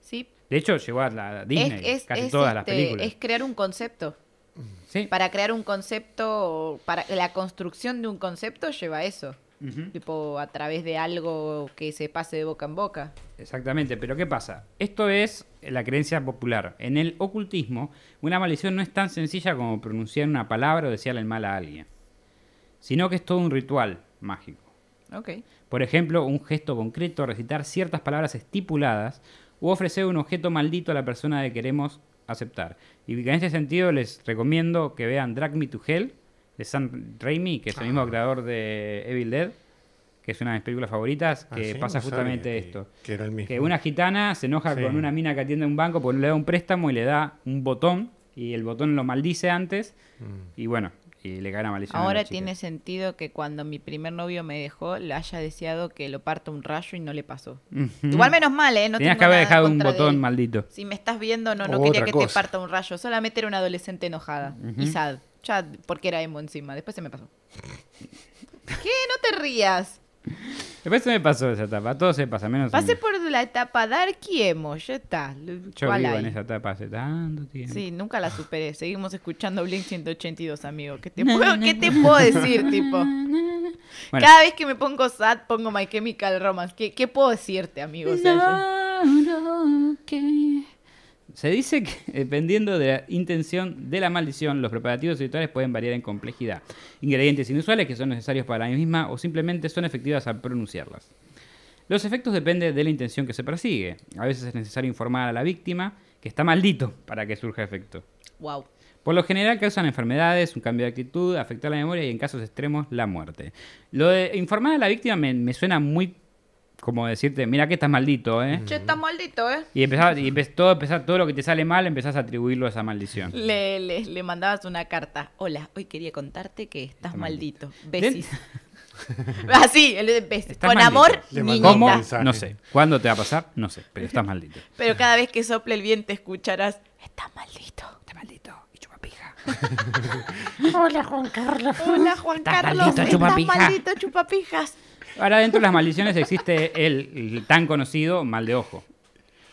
Sí. De hecho, llegó a la Disney, es, es- casi es, todas las este, películas. es crear un concepto. Sí. Para crear un concepto, para la construcción de un concepto lleva eso. Tipo, a través de algo que se pase de boca en boca. Exactamente, pero ¿qué pasa? Esto es la creencia popular. En el ocultismo, una maldición no es tan sencilla como pronunciar una palabra o desearle el mal a alguien, sino que es todo un ritual mágico. Ok. Por ejemplo, un gesto concreto, recitar ciertas palabras estipuladas u ofrecer un objeto maldito a la persona que queremos aceptar. Y en este sentido les recomiendo que vean Drag Me to Hell de Sam Raimi, que es el mismo creador de Evil Dead, que es una de mis películas favoritas, Ah, que sí, pasa no justamente que- esto. Que era el mismo. Que una gitana se enoja Sí. con una mina que atiende un banco porque no le da un préstamo y le da un botón y el botón lo maldice antes Mm. y bueno, y le cae una maldición. a la Ahora tiene sentido que cuando mi primer novio me dejó, le haya deseado que lo parta un rayo y no le pasó. Igual menos mal, ¿eh? No Tenías tengo que haber dejado un botón maldito. Si me estás viendo, no, no O quería que te cosa. parta un rayo. Solamente era una adolescente enojada y sad. Ya, porque era emo encima. Después se me pasó. ¿Qué? No te rías. Después se me pasó esa etapa, a todos se pasa, menos. Pasé por la etapa dark y emo. Ya está. Yo ¿Cuál vivo hay? en esa etapa hace tanto tiempo. Sí, nunca la superé. Seguimos escuchando Blink 182, amigo. ¿Qué te puedo, ¿qué te puedo decir, tipo? Bueno. Cada vez que me pongo sad, pongo My Chemical Romance. ¿Qué, qué puedo decirte, amigo? O sea, No, no, Se dice que dependiendo de la intención de la maldición, los preparativos rituales pueden variar en complejidad. Ingredientes inusuales que son necesarios para la misma o simplemente son efectivas al pronunciarlas. Los efectos dependen de la intención que se persigue. A veces es necesario informar a la víctima que está maldito para que surja efecto. Wow. Por lo general causan enfermedades, un cambio de actitud, afectar la memoria y en casos extremos la muerte. Lo de informar a la víctima me, me suena muy como decirte, mira que estás maldito, ¿eh? Che, está maldito, ¿eh? Y, empezás, y empe- todo, empezás- todo lo que te sale mal empezás a atribuirlo a esa maldición. Le, le, le mandabas una carta. Hola, hoy quería contarte que estás Está maldito. maldito. Besis. Así, el de besis. Estás Con maldito. amor, niñita. ¿Cómo? No sé. ¿Cuándo te va a pasar? No sé, pero estás maldito. Pero cada vez que sople el viento escucharás, estás maldito. Estás maldito y chupa pija. Hola, Juan Carlos. Hola, Juan Estás Carlos. maldito, estás chupapija. maldito, chupapijas. Ahora dentro de las maldiciones existe el, el tan conocido mal de ojo.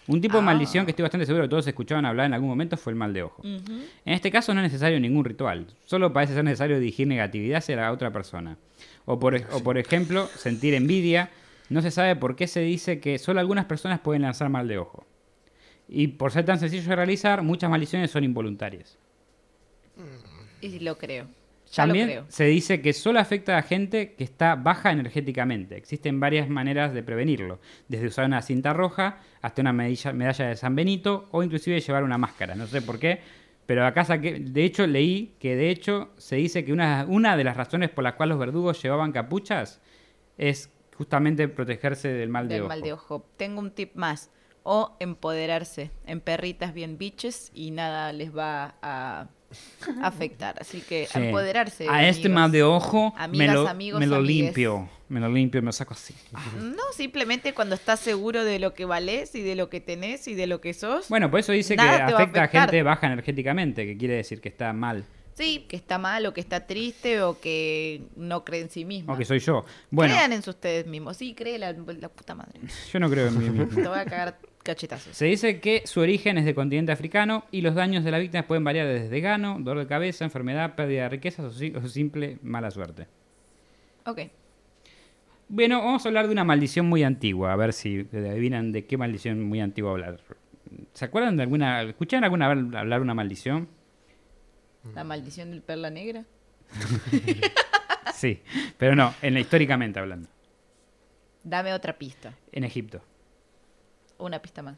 Un tipo de Ah. maldición que estoy bastante seguro que todos escuchaban hablar en algún momento fue el mal de ojo. En este caso no es necesario ningún ritual, solo parece ser necesario dirigir negatividad hacia la otra persona. O por, o por ejemplo, sentir envidia. No se sabe por qué se dice que solo algunas personas pueden lanzar mal de ojo. Y por ser tan sencillo de realizar, muchas maldiciones son involuntarias. Y lo creo. Ya También lo creo. se dice que solo afecta a gente que está baja energéticamente. Existen varias maneras de prevenirlo, desde usar una cinta roja hasta una medalla, medalla de San Benito o inclusive llevar una máscara. No sé por qué, pero acá saqué, de hecho leí que de hecho se dice que una, una de las razones por las cuales los verdugos llevaban capuchas es justamente protegerse del mal de Del ojo. mal de ojo. Tengo un tip más. O empoderarse en perritas bien biches y nada les va a afectar. Así que Sí. empoderarse. A este mal de ojo me Amigas, lo, amigos, me lo limpio. Me lo limpio, me lo saco así. No, simplemente cuando estás seguro de lo que valés y de lo que tenés y de lo que sos. Bueno, por eso dice que a afecta a, gente baja energéticamente, que quiere decir que está mal. Sí, que está mal o que está triste o que no cree en sí mismo. O que soy yo. Bueno, Crean en ustedes mismos. Sí, cree la, la puta madre. yo no creo en mí mismo. Te voy a cagar cachetazos. Se dice que su origen es del continente africano y los daños de la víctima pueden variar desde gano, dolor de cabeza, enfermedad, pérdida de riquezas o, si- o simple mala suerte. Ok. Bueno, vamos a hablar de una maldición muy antigua, a ver si adivinan de qué maldición muy antigua hablar. ¿Se acuerdan de alguna, escucharon alguna vez hablar una maldición? La maldición del perla negra. Sí, pero no, en la, históricamente hablando, Dame otra pista. en Egipto, Una pista más.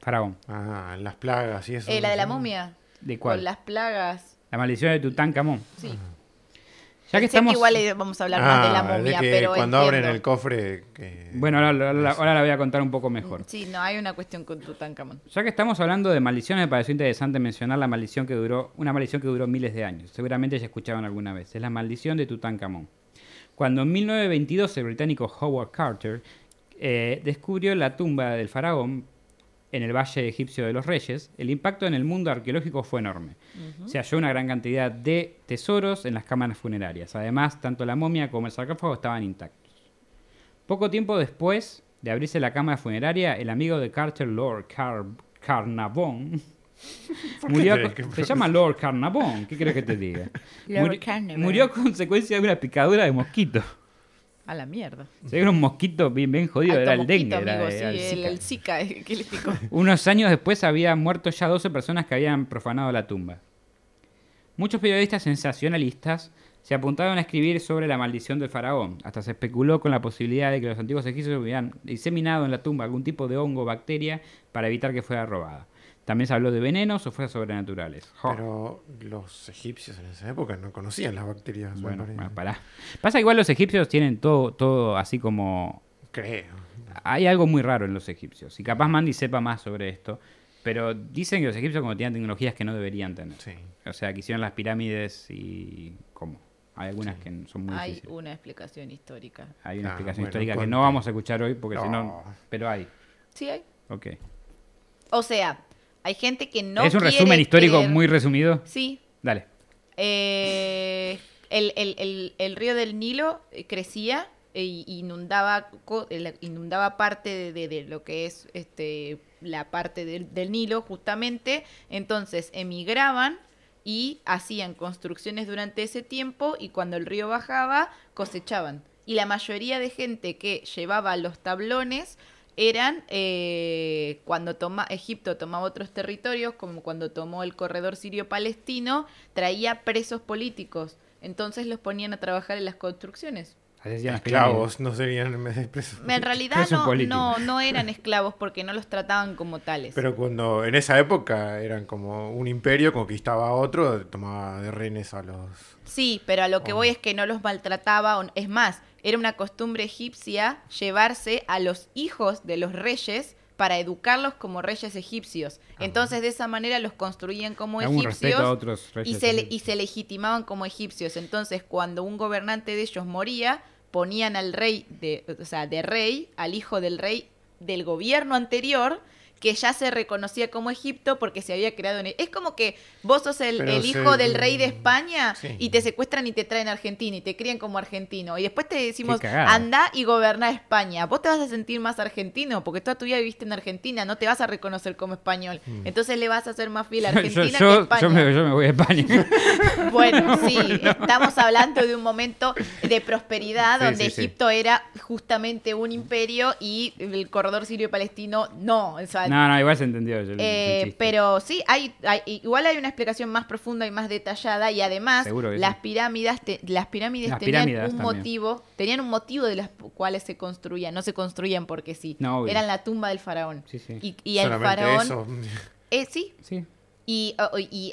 faraón. Ah, las plagas y eso. Eh, la de la momia. ¿De cuál? Con las plagas. La maldición de Tutankamón. Sí. Ya que Pensé estamos... igual vamos a hablar más de la Ah, momia, que pero cuando entiendo. abren el cofre. que- Bueno, ahora, ahora- ahora la voy a contar un poco mejor. Sí, no, hay una cuestión con Tutankamón. Ya que estamos hablando de maldiciones, me pareció interesante mencionar la maldición que duró, una maldición que duró miles de años. Seguramente ya escuchaban alguna vez. Es la maldición de Tutankamón. Cuando en 1922 el británico Howard Carter eh, descubrió la tumba del faraón en el Valle Egipcio de los Reyes, el impacto en el mundo arqueológico fue enorme. Se halló una gran cantidad de tesoros en las cámaras funerarias. Además, tanto la momia como el sarcófago estaban intactos. Poco tiempo después de abrirse la cámara funeraria, el amigo de Carter, Lord Car Carnarvon, ¿Por qué murió se llama Lord Carnarvon, ¿qué crees que te diga? Lord Muri- Carnarvon. murió a consecuencia de una picadura de mosquito. A la mierda. Se era un mosquito bien, bien jodido, Alto era el mosquito, dengue, era, amigo, era sí, el el, Zika. el Zika, eh, ¿qué le picó? Unos años después habían muerto ya 12 personas que habían profanado la tumba. Muchos periodistas sensacionalistas se apuntaron a escribir sobre la maldición del faraón. Hasta se especuló con la posibilidad de que los antiguos egipcios hubieran diseminado en la tumba algún tipo de hongo o bacteria para evitar que fuera robada. También se habló de venenos o fuerzas sobrenaturales. Pero los egipcios en esa época no conocían las bacterias. bueno, pará. Pasa que igual los egipcios tienen todo, todo así como Creo. Hay algo muy raro en los egipcios. Y capaz Mandy sepa más sobre esto. Pero dicen que los egipcios como tenían tecnologías que no deberían tener. Sí. O sea, que hicieron las pirámides y... ¿Cómo? Hay algunas que son muy Hay difíciles. una explicación histórica. Hay una Ah, explicación bueno, histórica que no vamos a escuchar hoy porque si no... No. Pero hay. Sí hay. Ok. O sea, hay gente que no ¿Es un quiere resumen histórico creer- muy resumido? Sí. Dale. Eh, el, el- el- el río del Nilo eh, crecía e inundaba, inundaba parte de, de- de lo que es este, la parte del, del Nilo, justamente. Entonces emigraban y hacían construcciones durante ese tiempo y cuando el río bajaba cosechaban. Y la mayoría de gente que llevaba los tablones eran eh, cuando toma, Egipto tomaba otros territorios, como cuando tomó el corredor sirio-palestino, traía presos políticos. Entonces los ponían a trabajar en las construcciones. Esclavos no serían en presos. Realidad Presos no, no, no eran esclavos porque no los trataban como tales. Pero cuando en esa época eran como un imperio conquistaba a otro, tomaba de rehenes a los. Sí, pero a lo que Oh. voy es que no los maltrataba. Es más, era una costumbre egipcia llevarse a los hijos de los reyes para educarlos como reyes egipcios. Entonces, de esa manera los construían como respeto a egipcios otros reyes. y se, le- y se legitimaban como egipcios. Entonces, cuando un gobernante de ellos moría, ponían al rey, de, o sea, de rey, al hijo del rey del gobierno anterior, que ya se reconocía como Egipto porque se había creado en... e-, Es como que vos sos el, el se- hijo del rey de España Sí. y te secuestran y te traen a Argentina y te crían como argentino. Y después te decimos, anda y goberná España. Vos te vas a sentir más argentino porque toda tu vida viviste en Argentina, no te vas a reconocer como español. Entonces le vas a ser más fiel a Argentina yo- que a España. yo me, yo me voy a España. Bueno, sí, estamos hablando de un momento de prosperidad Sí, donde sí. Egipto era justamente un imperio y el corredor sirio-palestino no. O sea, no, no, igual se entendió. yo- eh, pero sí, hay, hay- igual hay una explicación más profunda y más detallada y además las sí. pirámides, te- las pirámides Las tenían pirámides un también. motivo, tenían un motivo de las cuales se construían, no se construían porque sí. No, obvio. Eran la tumba del faraón. Sí, sí. Y, y el faraón, eso. eh, sí, Sí. y,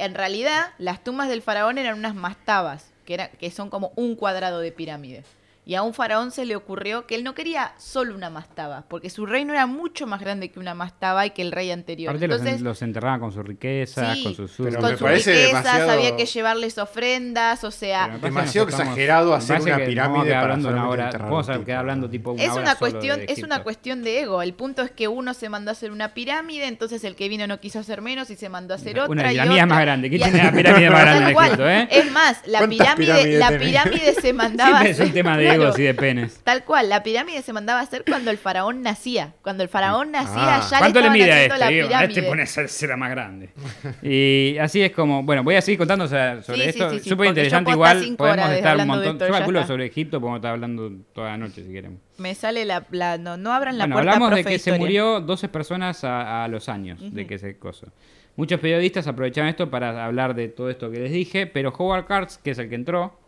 en realidad las tumbas del faraón eran unas mastabas, que, era, que son como un cuadrado de pirámide. Y a un faraón se le ocurrió que él no quería solo una mastaba, porque su reino era mucho más grande que una mastaba y que el rey anterior. Aparte los, Entonces, los enterraban con sus riquezas, sí, con sus con parece riquezas demasiado- había que llevarles ofrendas, o sea, Demasiado exagerado hacer una pirámide vamos a quedar para hablando una hora, Vamos un a quedar hablando ¿no? tipo una es hora una cuestión, es una cuestión de ego. El punto es que uno se mandó a hacer una pirámide, entonces el que vino no quiso hacer menos y se mandó a hacer otra. Una y otra. más grande. ¿Quién Y a- tiene la pirámide más grande en. Egipto, eh? Es más, la ¿Cuántas pirámide, la pirámide se mandaba Siempre es un tema de claro, egos y de penes. Tal cual, la pirámide se mandaba a hacer cuando el faraón nacía. Cuando el faraón nacía, Ah. ya le ¿Cuánto le estaban mide a este? la Digo, a este pone a ser la más grande. Y así es como, bueno, voy a seguir contando o sea, sobre Sí, esto. sí, Súper interesante igual. Podemos estar un montón. esto, Yo ya calculo sobre Egipto, podemos estar hablando toda la noche si queremos. Me sale la, la- no, no abran la Bueno, puerta hablamos de que se murió 12 personas a, a los años de que se coso. Muchos periodistas aprovecharon esto para hablar de todo esto que les dije, pero Howard Carts, que es el que entró,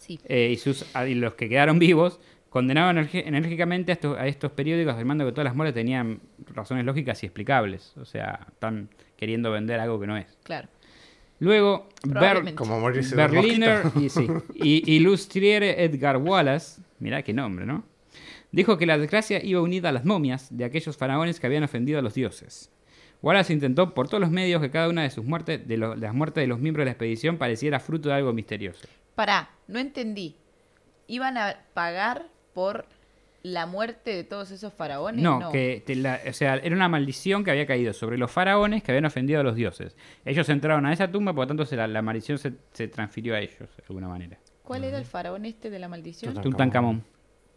Sí. eh, y, sus, y los que quedaron vivos, condenaron energi- enérgicamente a estos, a estos periódicos afirmando que todas las muertes tenían razones lógicas y explicables. O sea, están queriendo vender algo que no es. Claro. Luego, Ber-. Como Berliner y, sí, y Illustriere Edgar Wallace, mirá qué nombre, ¿no? Dijo que la desgracia iba unida a las momias de aquellos faraones que habían ofendido a los dioses. Wallace intentó por todos los medios que cada una de sus muertes, de, lo- de las muertes de los miembros de la expedición pareciera fruto de algo misterioso. Pará, no entendí. ¿Iban a pagar por la muerte de todos esos faraones? No, que te la- o sea, era una maldición que había caído sobre los faraones que habían ofendido a los dioses. Ellos entraron a esa tumba, por lo tanto se la, la maldición se, se transfirió a ellos, de alguna manera. ¿Cuál era el faraón este de la maldición? Tutankamón.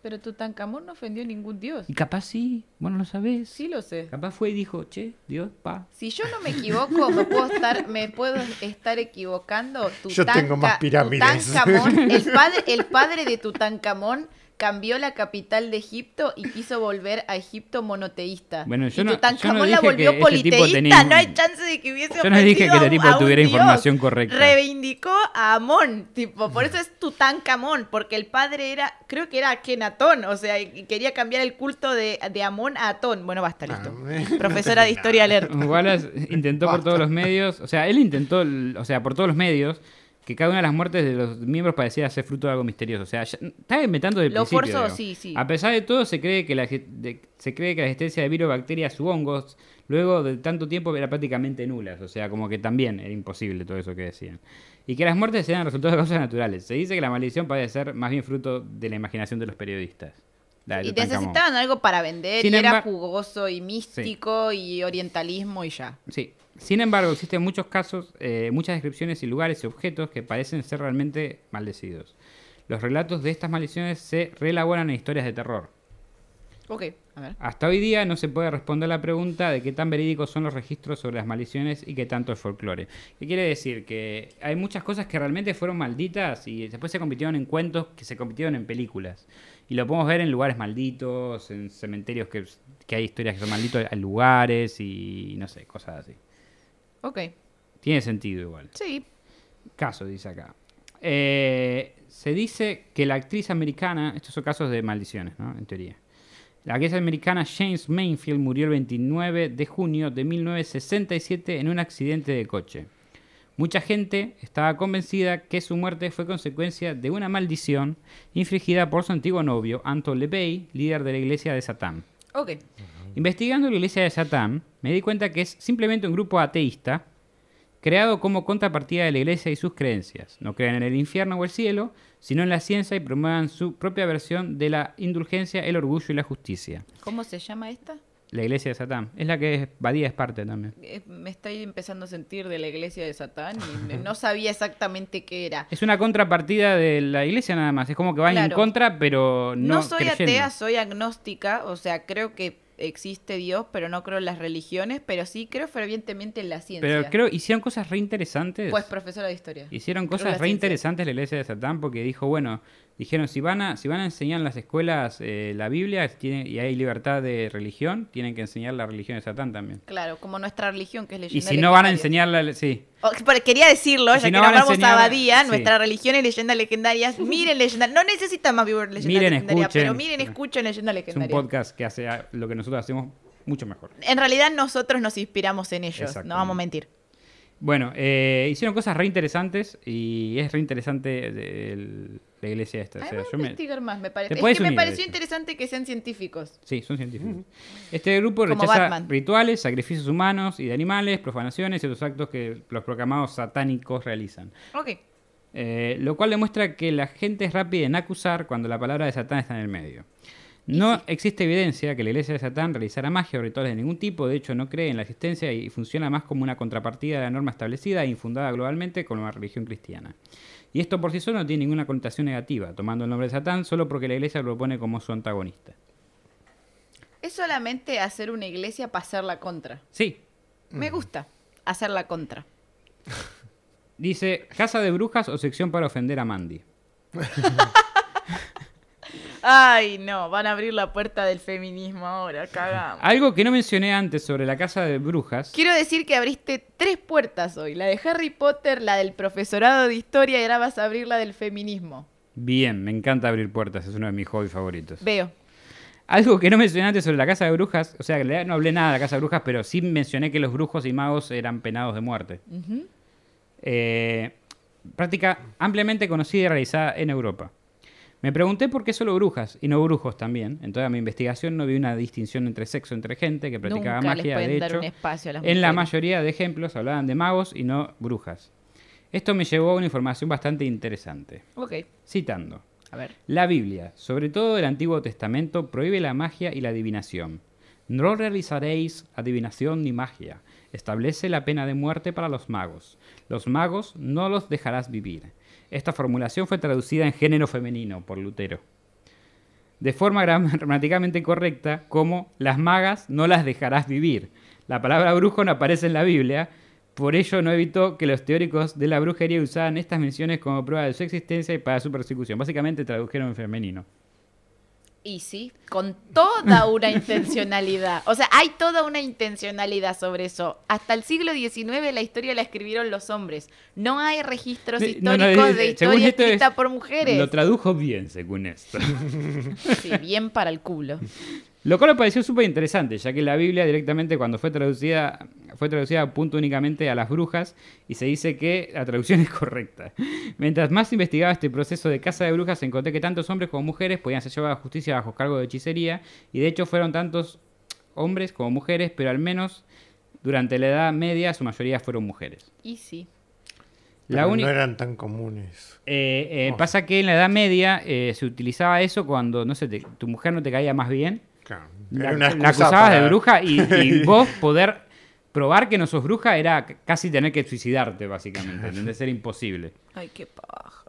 Pero Tutankamón no ofendió a ningún dios. Y capaz sí, vos no lo sabés. Sí lo sé. Capaz fue y dijo, che, Dios, pa. Si yo no me equivoco, me puedo estar, me puedo estar equivocando. Yo tengo más Tutanka- pirámides. Tutankamón, el padre, el padre de Tutankamón cambió la capital de Egipto y quiso volver a Egipto monoteísta. Bueno, yo y no- yo Tutankamón no la dije volvió que ese tipo politeísta. tenía- No hay chance de que hubiese Yo no dije que este a tipo tuviera dios. información correcta. Reivindicó a Amón, tipo, por eso es Tutankamón, porque el padre era, creo que era Akenatón, o sea, y quería cambiar el culto de, de Amón a Atón. Bueno, basta, listo. Ah, eh, Profesora de historia alert. Wallace intentó por todos los medios, o sea, él intentó, o sea, por todos los medios, que cada una de las muertes de los miembros pareciera ser fruto de algo misterioso. O sea, ya- estaba inventando desde Lo principio. forzó, sí, sí. A pesar de todo, se cree que la, de- se cree que la existencia de virus, bacterias u hongos, luego de tanto tiempo, era prácticamente nulas. O sea, como que también era imposible todo eso que decían. Y que las muertes eran resultado de causas naturales. Se dice que la maldición parece ser más bien fruto de la imaginación de los periodistas. De Y necesitaban algo para vender Sin y era jugoso y místico y orientalismo y ya. Sí. Sin embargo, existen muchos casos, eh, muchas descripciones y lugares y objetos que parecen ser realmente maldecidos. Los relatos de estas maldiciones se reelaboran en historias de terror. Ok, a ver. Hasta hoy día no se puede responder la pregunta de qué tan verídicos son los registros sobre las maldiciones y qué tanto el folclore. ¿Qué quiere decir? Que hay muchas cosas que realmente fueron malditas y después se convirtieron en cuentos que se convirtieron en películas. Y lo podemos ver en lugares malditos, en cementerios que, que hay historias que son malditos, en lugares y no sé, cosas así. Ok, Tiene sentido igual. sí. Caso, dice acá. Eh, se dice que la actriz americana, estos son casos de maldiciones, ¿no? En teoría. La actriz americana James Mainfield murió el 29 de junio de 1967 en un accidente de coche. Mucha gente estaba convencida que su muerte fue consecuencia de una maldición infligida por su antiguo novio, Anton LeVey, líder de la iglesia de Satán. Ok. Investigando la iglesia de Satán, me di cuenta que es simplemente un grupo ateísta creado como contrapartida de la iglesia y sus creencias. No creen en el infierno o el cielo, sino en la ciencia y promuevan su propia versión de la indulgencia, el orgullo y la justicia. ¿Cómo se llama esta? La iglesia de Satán. Es la que es, Badía es parte también. Eh, Me estoy empezando a sentir de la iglesia de Satán y no sabía exactamente qué era. Es una contrapartida de la iglesia nada más. Es como que van en contra, pero no, No, soy creyendo. atea, soy agnóstica, o sea, creo que existe Dios, pero no creo en las religiones, pero sí creo fervientemente en la ciencia. Pero creo hicieron cosas re interesantes. Pues profesora de historia. Hicieron cosas la re ciencia. interesantes la iglesia de Satán porque dijo, bueno, dijeron, si van a, si van a enseñar en las escuelas eh, la Biblia tiene- y hay libertad de religión, tienen que enseñar la religión de Satán también. Claro, como nuestra religión que es Y leyenda si no van a legendaria. enseñar la... Sí, Oh, quería decirlo, Y ya que a nombramos a Abadía, sí. nuestra religión es leyendas legendarias. Miren leyendas, no necesitan más vivir leyendas Miren, legendarias, pero escuchen. miren, escuchen leyendas es un podcast que hace a- lo que nosotros hacemos mucho mejor. En realidad nosotros nos inspiramos en ellos, no vamos a mentir. Bueno, eh, hicieron cosas re interesantes y es re interesante el- la iglesia esta. O Ay, sea, voy a yo me- más, me parece. Es que me pareció interesante que sean científicos. Sí, son científicos. Este grupo Como rechaza Batman. rituales, sacrificios humanos y de animales, profanaciones y otros actos que los proclamados satánicos realizan. Ok. Eh, lo cual demuestra que la gente es rápida en acusar cuando la palabra de Satán está en el medio. No existe evidencia que la iglesia de Satán realizara magia o rituales de ningún tipo, de hecho no cree en la existencia y funciona más como una contrapartida de la norma establecida e infundada globalmente con la religión cristiana. Y esto por sí solo no tiene ninguna connotación negativa, tomando el nombre de Satán solo porque la iglesia lo propone como su antagonista. Es solamente hacer una iglesia para hacer la contra. Sí, Me gusta hacer la contra. dice casa de brujas o sección para ofender a Mandy. Ay, no, van a abrir la puerta del feminismo ahora, cagamos. Algo que no mencioné antes sobre la casa de brujas. Quiero decir que abriste tres puertas hoy. La de Harry Potter, la del profesorado de historia y ahora vas a abrir la del feminismo. Bien, me encanta abrir puertas, es uno de mis hobbies favoritos. Veo. Algo que no mencioné antes sobre la casa de brujas, o sea, que no hablé nada de la casa de brujas, pero sí mencioné que los brujos y magos eran penados de muerte. Eh, práctica ampliamente conocida y realizada en Europa. Me pregunté por qué solo brujas y no brujos también. En toda mi investigación no vi una distinción entre sexo entre gente que practicaba Nunca les magia. pueden De dar hecho, un espacio a las en la mayoría de ejemplos hablaban de magos y no brujas. Esto me llevó a una información bastante interesante. Ok, Citando. a ver. La Biblia, sobre todo el Antiguo Testamento, prohíbe la magia y la adivinación. No realizaréis adivinación ni magia. Establece la pena de muerte para los magos. Los magos no los dejarás vivir. Esta formulación fue traducida en género femenino por Lutero. De forma gram- gramaticalmente correcta, como las magas no las dejarás vivir. La palabra brujo no aparece en la Biblia, por ello no evitó que los teóricos de la brujería usaran estas menciones como prueba de su existencia y para su persecución. Básicamente tradujeron en femenino. Y sí, con toda una intencionalidad. O sea, hay toda una intencionalidad sobre eso. Hasta el siglo XIX la historia la escribieron los hombres. No hay registros no, históricos no, de eh, historia es- escrita por mujeres. Lo tradujo bien, según esto. Sí, bien para el culo. Lo cual me pareció súper interesante, ya que la Biblia directamente cuando fue traducida, fue traducida a punto únicamente a las brujas y se dice que la traducción es correcta. Mientras más investigaba este proceso de caza de brujas, encontré que tantos hombres como mujeres podían ser llevados a justicia bajo cargo de hechicería y de hecho fueron tantos hombres como mujeres, pero al menos durante la Edad Media su mayoría fueron mujeres. Y sí. La Pero no eran tan comunes. Eh, eh, Oh. Pasa que en la Edad Media eh, se utilizaba eso cuando, no sé, te- tu mujer no te caía más bien. Claro, La, acusabas de bruja y, y vos poder probar que no sos bruja era casi tener que suicidarte, básicamente. ¿Entendés? Era imposible. Ay, qué paja.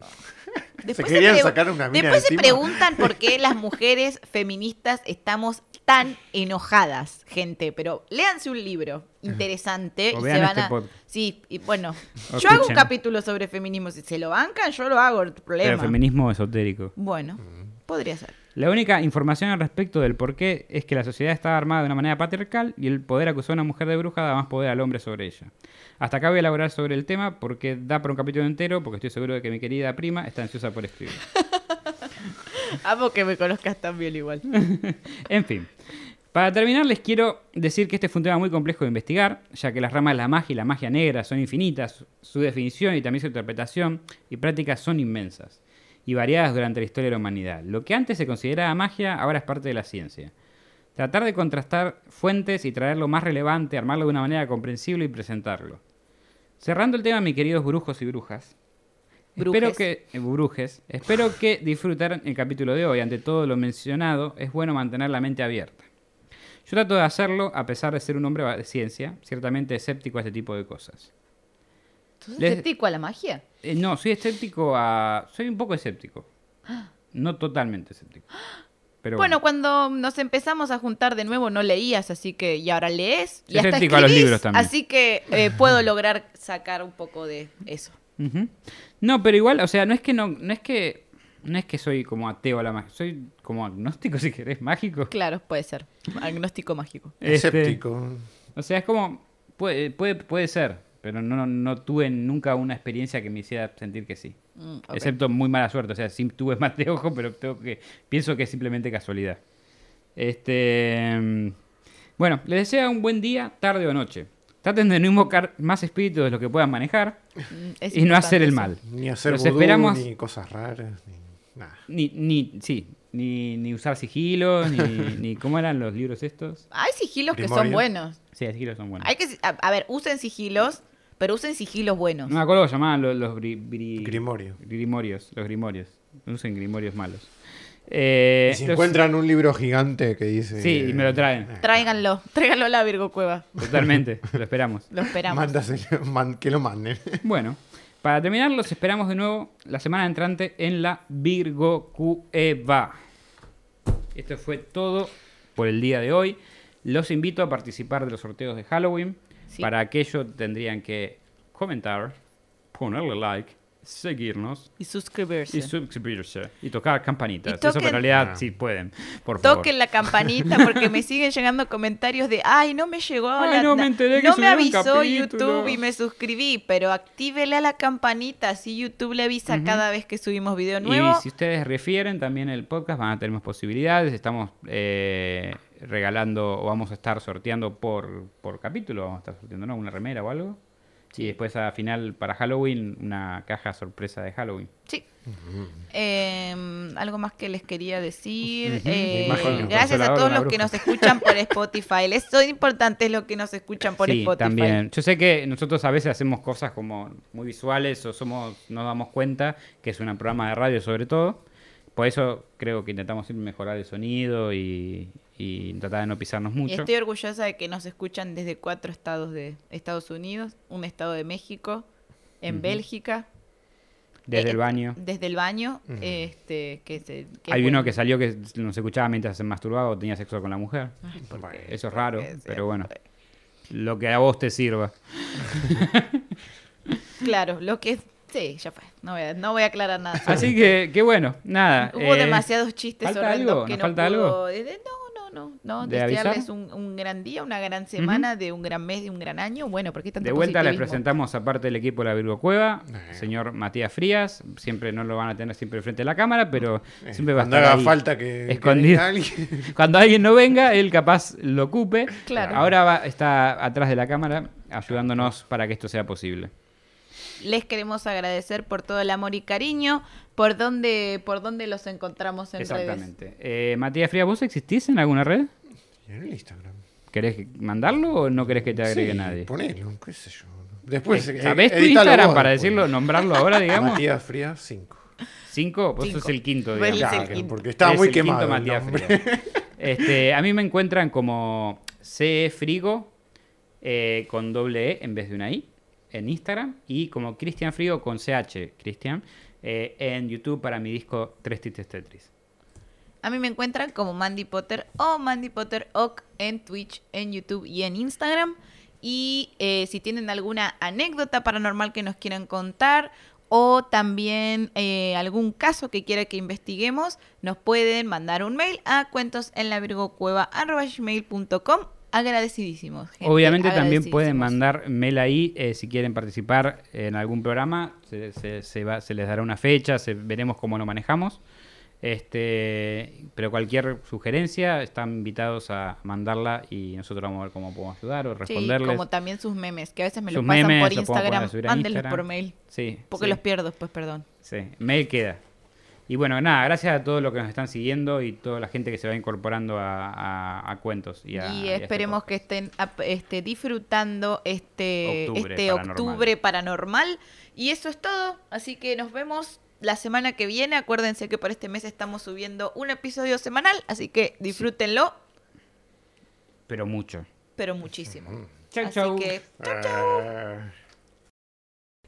querían pregu- sacar una mina Después se preguntan por qué las mujeres feministas estamos tan enojadas, gente. Pero léanse un libro interesante O y vean se van este a. Sí, y bueno, O yo hago un capítulo sobre feminismo. Si se lo bancan, yo lo hago, el Pero feminismo esotérico. Bueno, Mm. podría ser. La única información al respecto del por qué es que la sociedad estaba armada de una manera patriarcal y el poder acusar a una mujer de bruja da más poder al hombre sobre ella. Hasta acá voy a elaborar sobre el tema porque da para un capítulo entero, porque estoy seguro de que mi querida prima está ansiosa por escribir. Amo que me conozcas tan bien igual. En fin. Para terminar, les quiero decir que este fue un tema muy complejo de investigar, ya que las ramas de la magia y la magia negra son infinitas, su definición y también su interpretación y prácticas son inmensas y variadas durante la historia de la humanidad. Lo que antes se consideraba magia ahora es parte de la ciencia. Tratar de contrastar fuentes y traer lo más relevante, armarlo de una manera comprensible y presentarlo. Cerrando el tema, mis queridos brujos y brujas, Espero que, eh, brujes, espero que disfrutaran el capítulo de hoy. Ante todo lo mencionado, es bueno mantener la mente abierta. Yo trato de hacerlo a pesar de ser un hombre de ciencia, ciertamente escéptico a este tipo de cosas. ¿Sos Les- escéptico a la magia? Eh, no, soy escéptico a... Soy un poco escéptico. No totalmente escéptico. Pero Bueno, cuando nos empezamos a juntar de nuevo no leías, así que y ahora lees y Soy hasta escéptico a los escribís, libros también. Así que eh, puedo lograr sacar un poco de eso. No, pero igual, o sea, no es que no, no es que no es que soy como ateo a la magia, soy como agnóstico si querés, mágico. Claro, puede ser. Agnóstico mágico. Este, Escéptico. O sea, es como puede puede puede ser, pero no no tuve nunca una experiencia que me hiciera sentir que sí. Mm, ok. Excepto muy mala suerte, o sea, sí tuve más de ojo, pero tengo que pienso que es simplemente casualidad. Este mm, bueno, les deseo un buen día, tarde o noche. Traten de no invocar más espíritus de los que puedan manejar Mm, es y no hacer el eso. mal. Ni hacer Los vudú, esperamos- ni cosas raras. ni- Nah. Ni, ni, sí, ni, ni usar sigilos, ni, ni. ¿Cómo eran los libros estos? Hay sigilos que son buenos. Sí, sigilos son buenos. Hay que, a, a ver, usen sigilos, pero usen sigilos buenos. No me acuerdo cómo se llamaban los, los bri- bri- Grimorio. Grimorios, los grimorios. No usen grimorios malos. Eh, Y si los- encuentran un libro gigante que dice. Sí, y me lo traen. eh, Tráiganlo, tráiganlo a la Virgo Cueva. Totalmente, lo esperamos. Lo esperamos. mándaselo, man- que lo manden. Bueno, para terminar, los esperamos de nuevo la semana entrante en la Virgo Cueva. Esto fue todo por el día de hoy. Los invito a participar de los sorteos de Halloween. Para aquello tendrían que comentar, ponerle like, seguirnos Y suscribirse. y suscribirse y tocar campanitas. Y Eso que en toquen- realidad Ah. sí pueden, por favor. Toquen la campanita porque me siguen llegando comentarios de ay no me llegó Ay, la- no me enteré que no me subieron avisó capítulo". YouTube y me suscribí pero actívele a la campanita así YouTube le avisa cada vez que subimos video nuevo Y si ustedes refieren también el podcast, van a tener más posibilidades. Estamos eh, regalando o vamos a estar sorteando por, por capítulo. Vamos a estar sorteando, ¿no? Una remera o algo. Y después a final para Halloween, una caja sorpresa de Halloween. sí Eh, algo más que les quería decir. Eh, Imagino. gracias a todos los que nos escuchan por Spotify eso es importante lo que nos escuchan por sí, Spotify también. Yo sé que nosotros a veces hacemos cosas como muy visuales o somos no damos cuenta que es un programa de radio sobre todo. Por eso creo que intentamos siempre mejorar el sonido y, y tratar de no pisarnos Y mucho. estoy orgullosa de que nos escuchan desde cuatro estados de Estados Unidos, un estado de México, en. Bélgica, Desde eh, el baño. desde el baño, este, que, se, que Hay uno que salió que nos escuchaba mientras se masturbaba o tenía sexo con la mujer. Bueno. Eso es raro, pero bueno. Lo que a vos te sirva. Claro, lo que es... Sí, ya fue. No voy a, no voy a aclarar nada. Así que, qué bueno. Nada. Hubo eh, demasiados chistes ¿falta algo? que ¿Nos no falta pudo- algo? de- no, no, no. ¿De desearles un, un gran día, una gran semana, de un gran mes, de un gran año. Bueno, porque tanto De vuelta les presentamos aparte del equipo de la Virgo Cueva, Eh. señor Matías Frías. Siempre no lo van a tener siempre frente a la cámara, pero Eh, siempre va a cuando estar haga ahí, falta que, que escondido. venga alguien. Cuando alguien no venga, él capaz lo ocupe. Claro. Ahora va, está atrás de la cámara ayudándonos para que esto sea posible. Les queremos agradecer por todo el amor y cariño. ¿Por dónde, por dónde los encontramos en redes? Exactamente. Eh, Matías Frías, ¿vos existís en alguna red? En el Instagram. ¿Querés mandarlo o no querés que te agregue Sí, nadie? Ponelo, qué sé yo. Después, Eh, eh, ¿Sabés tu Instagram vos para después. decirlo, nombrarlo ahora, digamos? Matías Frías 5. ¿Cinco? Vos Cinco. sos el quinto, digamos. el quinto. porque estaba muy el quemado. Matías. Frías. Este, a mí me encuentran como CE Frigo eh, con doble E en vez de una I en Instagram y como Cristian Frigo con CH, Cristian, eh, en YouTube para mi disco Tres Tites Tetris. A mí me encuentran como Mandy Potter o Mandy Potter Oc en Twitch, en YouTube y en Instagram. Y eh, si tienen alguna anécdota paranormal que nos quieran contar o también eh, algún caso que quiera que investiguemos, nos pueden mandar un mail a cuentosенlavirgocueva.com. Agradecidísimos. gente, Obviamente también pueden mandar mail ahí eh, si quieren participar en algún programa. Se, se- se va- se les dará una fecha, se- veremos cómo lo manejamos. Este, pero cualquier sugerencia están invitados a mandarla y nosotros vamos a ver cómo podemos ayudar o Sí, responderles. como también sus memes, que a veces me Sus lo pasan memes por Instagram. Mándenlos por mail. Sí, Porque sí. los pierdo después, perdón. Sí, mail queda. Y bueno, nada, gracias a todos los que nos están siguiendo y toda la gente que se va incorporando a, a- a cuentos. Y, a- Y y a este esperemos que estén este, disfrutando este Octubre este paranormal. octubre paranormal. Y eso es todo. Así que nos vemos la semana que viene. Acuérdense que por este mes estamos subiendo un episodio semanal. Así que disfrútenlo, Pero mucho. pero muchísimo. Chau, así chau. que Ah.